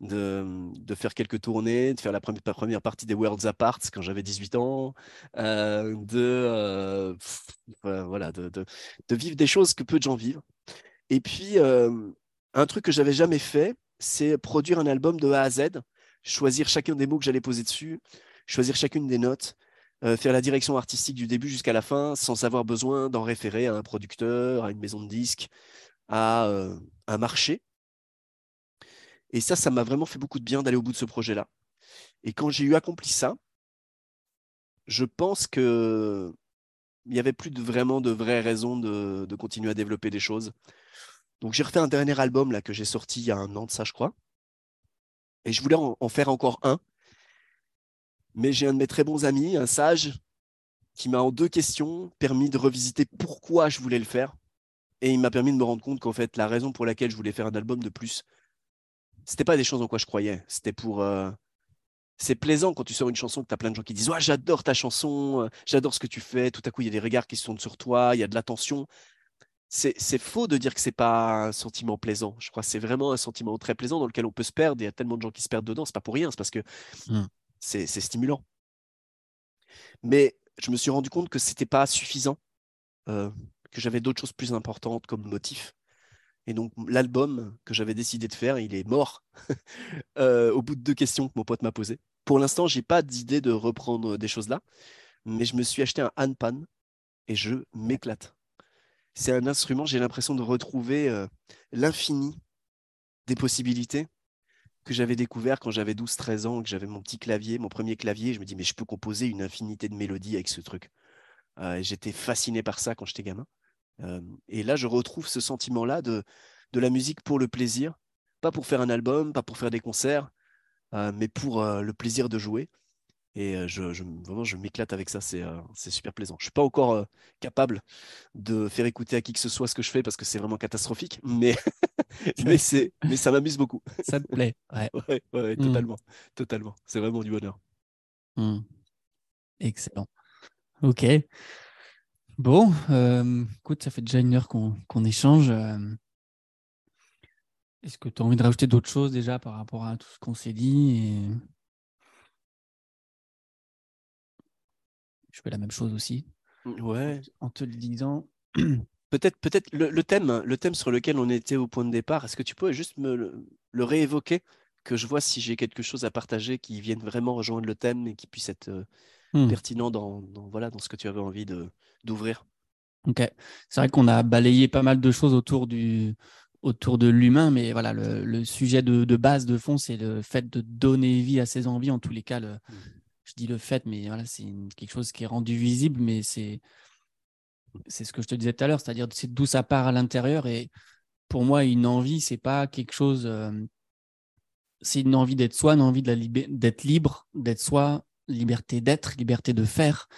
de, faire quelques tournées, de faire la première, partie des Worlds Apart quand j'avais 18 ans, de, voilà, de, vivre des choses que peu de gens vivent. Et puis, un truc que j'avais jamais fait, c'est produire un album de A à Z, choisir chacun des mots que j'allais poser dessus, choisir chacune des notes, euh, faire la direction artistique du début jusqu'à la fin sans avoir besoin d'en référer à un producteur, à une maison de disques, à euh, un marché. Et ça, ça m'a vraiment fait beaucoup de bien d'aller au bout de ce projet-là. Et quand j'ai eu accompli ça, je pense que il n'y avait plus vraiment de vraies raisons de, continuer à développer des choses. Donc j'ai refait un dernier album là que j'ai sorti il y a un an de ça, je crois. Et je voulais en faire encore un mais j'ai un de mes très bons amis, un sage, qui m'a en deux questions permis de revisiter pourquoi je voulais le faire. Et il m'a permis de me rendre compte qu'en fait, la raison pour laquelle je voulais faire un album de plus, c'était pas des choses en quoi je croyais. C'était pour. Euh, c'est plaisant quand tu sors une chanson que tu as plein de gens qui disent J'adore ta chanson, euh, j'adore ce que tu fais. Tout à coup, il y a des regards qui se tournent sur toi, il y a de l'attention. C'est faux de dire que c'est pas un sentiment plaisant. Je crois que c'est vraiment un sentiment très plaisant dans lequel on peut se perdre. Il y a tellement de gens qui se perdent dedans. C'est pas pour rien. C'est parce que mmh c'est stimulant. Mais je me suis rendu compte que c'était pas suffisant, euh, que j'avais d'autres choses plus importantes comme motif. Et donc l'album que j'avais décidé de faire, il est mort euh, au bout de deux questions que mon pote m'a posées. Pour l'instant, j'ai pas d'idée de reprendre des choses là, mais je me suis acheté un handpan et je m'éclate. C'est un instrument, j'ai l'impression de retrouver euh, l'infini des possibilités que j'avais découvert quand j'avais 12-13 ans, que j'avais mon petit clavier, mon premier clavier. Je me dis, mais je peux composer une infinité de mélodies avec ce truc. Euh, j'étais fasciné par ça quand j'étais gamin. Euh, et là, je retrouve ce sentiment-là de, de la musique pour le plaisir, pas pour faire un album, pas pour faire des concerts, euh, mais pour le plaisir de jouer. Et je, vraiment, je m'éclate avec ça. C'est super plaisant. Je suis pas encore capable de faire écouter à qui que ce soit ce que je fais parce que c'est vraiment catastrophique. Mais, mais, mais ça m'amuse beaucoup. Ça te plaît. Ouais, ouais, mmh. totalement. Totalement. C'est vraiment du bonheur. Mmh. Excellent. Ok. Bon, écoute, ça fait déjà une heure qu'on échange. Est-ce que tu as envie de rajouter d'autres choses déjà par rapport à tout ce qu'on s'est dit Je fais la même chose aussi. Ouais. En te le disant. Peut-être peut le, thème, le thème sur lequel on était au point de départ, est-ce que tu peux juste me le, réévoquer? Que je vois si j'ai quelque chose à partager qui vienne vraiment rejoindre le thème et qui puisse être euh, hmm. pertinent dans, voilà, dans ce que tu avais envie d'ouvrir. Ok. C'est vrai qu'on a balayé pas mal de choses autour, du, autour de l'humain, mais voilà, le, sujet de, base, de fond, c'est le fait de donner vie à ses envies, en tous les cas, le, hmm je dis le fait, mais voilà, c'est quelque chose qui est rendu visible, mais c'est c'est ce que je te disais tout à l'heure, c'est-à-dire c'est d'où ça part à l'intérieur. Et pour moi, une envie, c'est pas quelque chose. Euh, c'est une envie d'être soi, une envie d'être libre, d'être soi, liberté d'être, liberté de faire.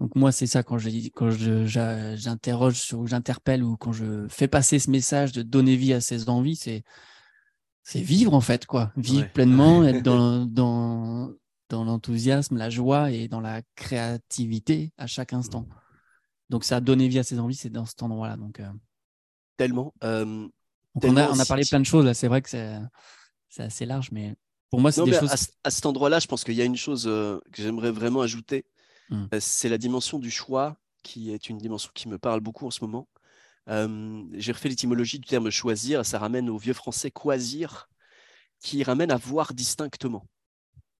Donc moi, c'est ça quand je quand j'interroge ou j'interpelle ou quand je fais passer ce message de donner vie à ses envies, c'est c'est vivre en fait quoi, vivre pleinement, être dans, dans dans l'enthousiasme, la joie et dans la créativité à chaque instant. Mmh. Donc ça a donné vie à ses envies, c'est dans cet endroit-là. Donc, euh. Tellement. on, a, parlé plein de choses, là. c'est vrai que c'est assez large, mais pour moi, c'est des choses... À, cet endroit-là, je pense qu'il y a une chose euh, que j'aimerais vraiment ajouter, mmh. euh, c'est la dimension du choix, qui est une dimension qui me parle beaucoup en ce moment. J'ai refait l'étymologie du terme choisir, ça ramène au vieux français quasir, qui ramène à voir distinctement.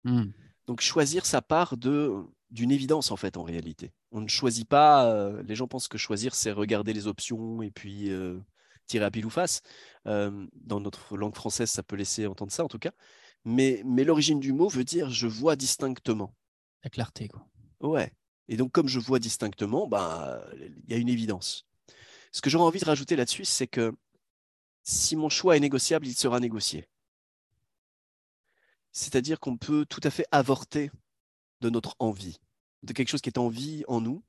Mmh. Donc choisir sa part de d'une évidence en fait en réalité. On ne choisit pas. Euh, les gens pensent que choisir c'est regarder les options et puis euh, tirer à pile ou face. Euh, dans notre langue française, ça peut laisser entendre ça en tout cas. Mais, mais l'origine du mot veut dire je vois distinctement. La clarté quoi. Ouais. Et donc comme je vois distinctement, bah il y a une évidence. Ce que j'aurais envie de rajouter là-dessus, c'est que si mon choix est négociable, il sera négocié. C'est-à-dire qu'on peut tout à fait avorter de notre envie, de quelque chose qui est en vie en nous,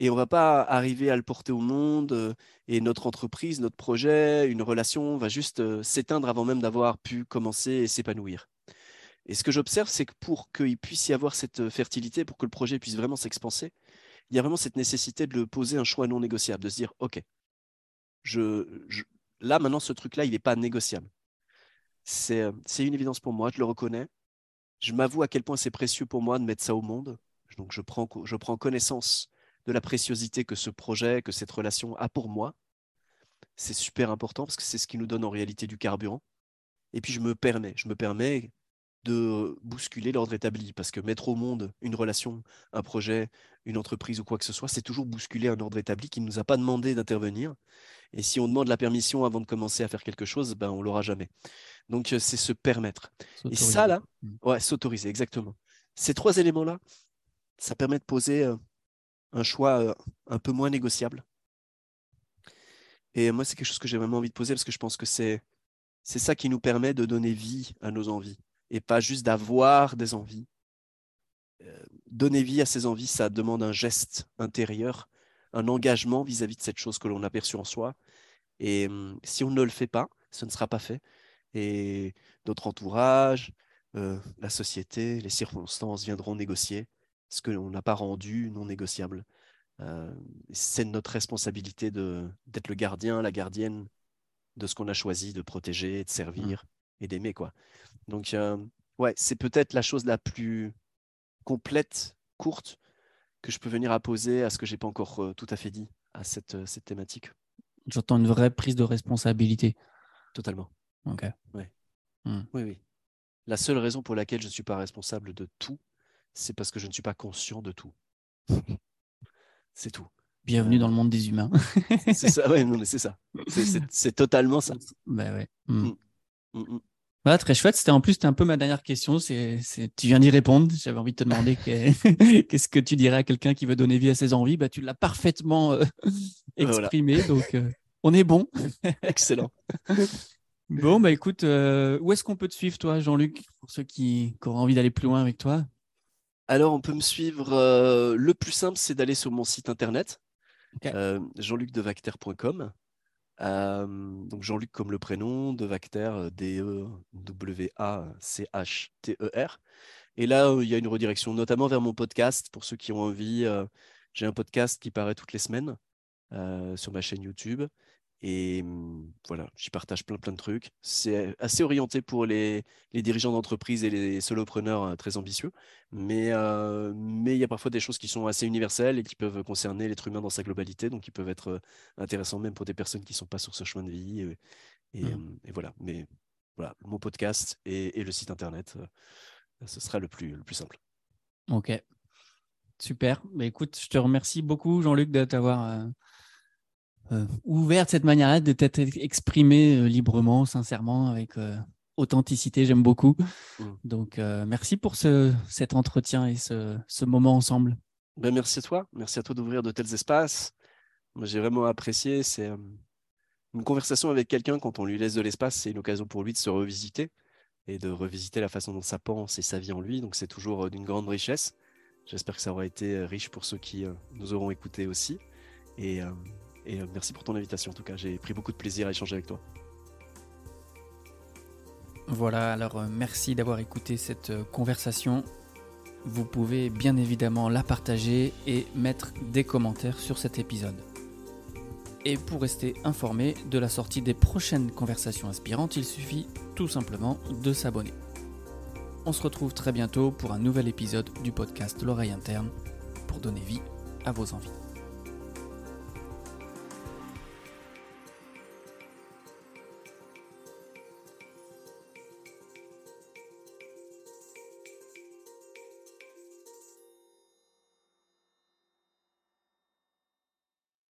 et on ne va pas arriver à le porter au monde, euh, et notre entreprise, notre projet, une relation va juste euh, s'éteindre avant même d'avoir pu commencer et s'épanouir. Et ce que j'observe, c'est que pour qu'il puisse y avoir cette euh, fertilité, pour que le projet puisse vraiment s'expanser, il y a vraiment cette nécessité de le poser un choix non négociable, de se dire, OK, là maintenant, ce truc-là, il n'est pas négociable. Euh, c'est une évidence pour moi, je le reconnais. Je m'avoue à quel point c'est précieux pour moi de mettre ça au monde. Donc je prends, connaissance de la préciosité que ce projet, que cette relation a pour moi. C'est super important parce que c'est ce qui nous donne en réalité du carburant. Et puis je me permets, je me permets de bousculer l'ordre établi parce que mettre au monde une relation, un projet, une entreprise ou quoi que ce soit, c'est toujours bousculer un ordre établi qui ne nous a pas demandé d'intervenir. Et si on demande la permission avant de commencer à faire quelque chose, ben on l'aura jamais. Donc, euh, c'est se permettre. Et ça, là, mmh. ouais, s'autoriser, exactement. Ces trois éléments-là, ça permet de poser euh, un choix euh, un peu moins négociable. Et moi, c'est quelque chose que j'ai vraiment envie de poser parce que je pense que c'est c'est ça qui nous permet de donner vie à nos envies et pas juste d'avoir des envies. donner vie à ces envies, ça demande un geste intérieur, un engagement vis-à-vis -vis de cette chose que l'on a perçue en soi. Et hum, si on ne le fait pas, ce ne sera pas fait et notre entourage, euh, la société, les circonstances viendront négocier ce que l'on n'a pas rendu non négociable. Euh, c'est notre responsabilité d'être le gardien, la gardienne de ce qu'on a choisi de protéger, de mmh. servir et d'aimer. quoi. Donc, euh, ouais, c'est peut-être la chose la plus complète, courte, que je peux venir à poser à ce que j'ai pas encore tout à fait dit à cette, cette thématique. J'entends une vraie prise de responsabilité. Totalement. Ok. Ouais. Hmm. Oui, oui. La seule raison pour laquelle je ne suis pas responsable de tout, c'est parce que je ne suis pas conscient de tout. c'est tout. Bienvenue dans le monde des humains. c'est ça, ouais, c'est ça. C'est totalement ça. Bah ouais. Hmm. Voilà, très chouette. C'était en plus, c'était un peu ma dernière question. C'est, tu viens d'y répondre. J'avais envie de te demander qu'est-ce que tu dirais à quelqu'un qui veut donner vie à ses envies? Bah, tu l'as parfaitement euh, exprimé. Donc, euh, on est bon. Excellent. Bon, bah écoute, euh, où est-ce qu'on peut te suivre, toi, Jean-Luc, pour ceux qui, auront envie d'aller plus loin avec toi? Alors, on peut me suivre. le plus simple, c'est d'aller sur mon site internet, jean-luc-devacter.com. donc Jean-Luc comme le prénom, Devacter, D-E-W-A-C-H-T-E-R. Et là, il y a une redirection notamment vers mon podcast pour ceux qui ont envie. J'ai un podcast qui paraît toutes les semaines sur ma chaîne YouTube. Et mmh, voilà, j'y partage plein plein de trucs. C'est assez orienté pour les, les dirigeants d'entreprise et les solopreneurs très ambitieux. Mais mais il y a parfois des choses qui sont assez universelles et qui peuvent concerner l'être humain dans sa globalité. Donc, qui peuvent être intéressants même pour des personnes qui ne sont pas sur ce chemin de vie. Et, mmh. et, voilà. Mais voilà, mon podcast et, et le site internet, ce sera le plus, le plus simple. Ok. Super. Mais bah, écoute, je te remercie beaucoup, Jean-Luc, de t'avoir ouvert de cette manière-là, de t'être exprimé euh, librement, sincèrement, avec euh, authenticité. J'aime beaucoup. Mmh. Donc, merci pour ce, cet entretien et ce, ce moment ensemble. Ben, merci à toi. Merci à toi d'ouvrir de tels espaces. Moi, j'ai vraiment apprécié. C'est une conversation avec quelqu'un, quand on lui laisse de l'espace, c'est une occasion pour lui de se revisiter et de revisiter la façon dont ça pense et sa vie en lui. Donc, c'est toujours d'une grande richesse. J'espère que ça aura été riche pour ceux qui nous auront écoutés aussi. Et et euh, merci pour ton invitation en tout cas. J'ai pris beaucoup de plaisir à échanger avec toi. Voilà, alors euh, merci d'avoir écouté cette euh, conversation. Vous pouvez bien évidemment la partager et mettre des commentaires sur cet épisode. Et pour rester informé de la sortie des prochaines conversations inspirantes, il suffit tout simplement de s'abonner. On se retrouve très bientôt pour un nouvel épisode du podcast L'oreille interne pour donner vie à vos envies.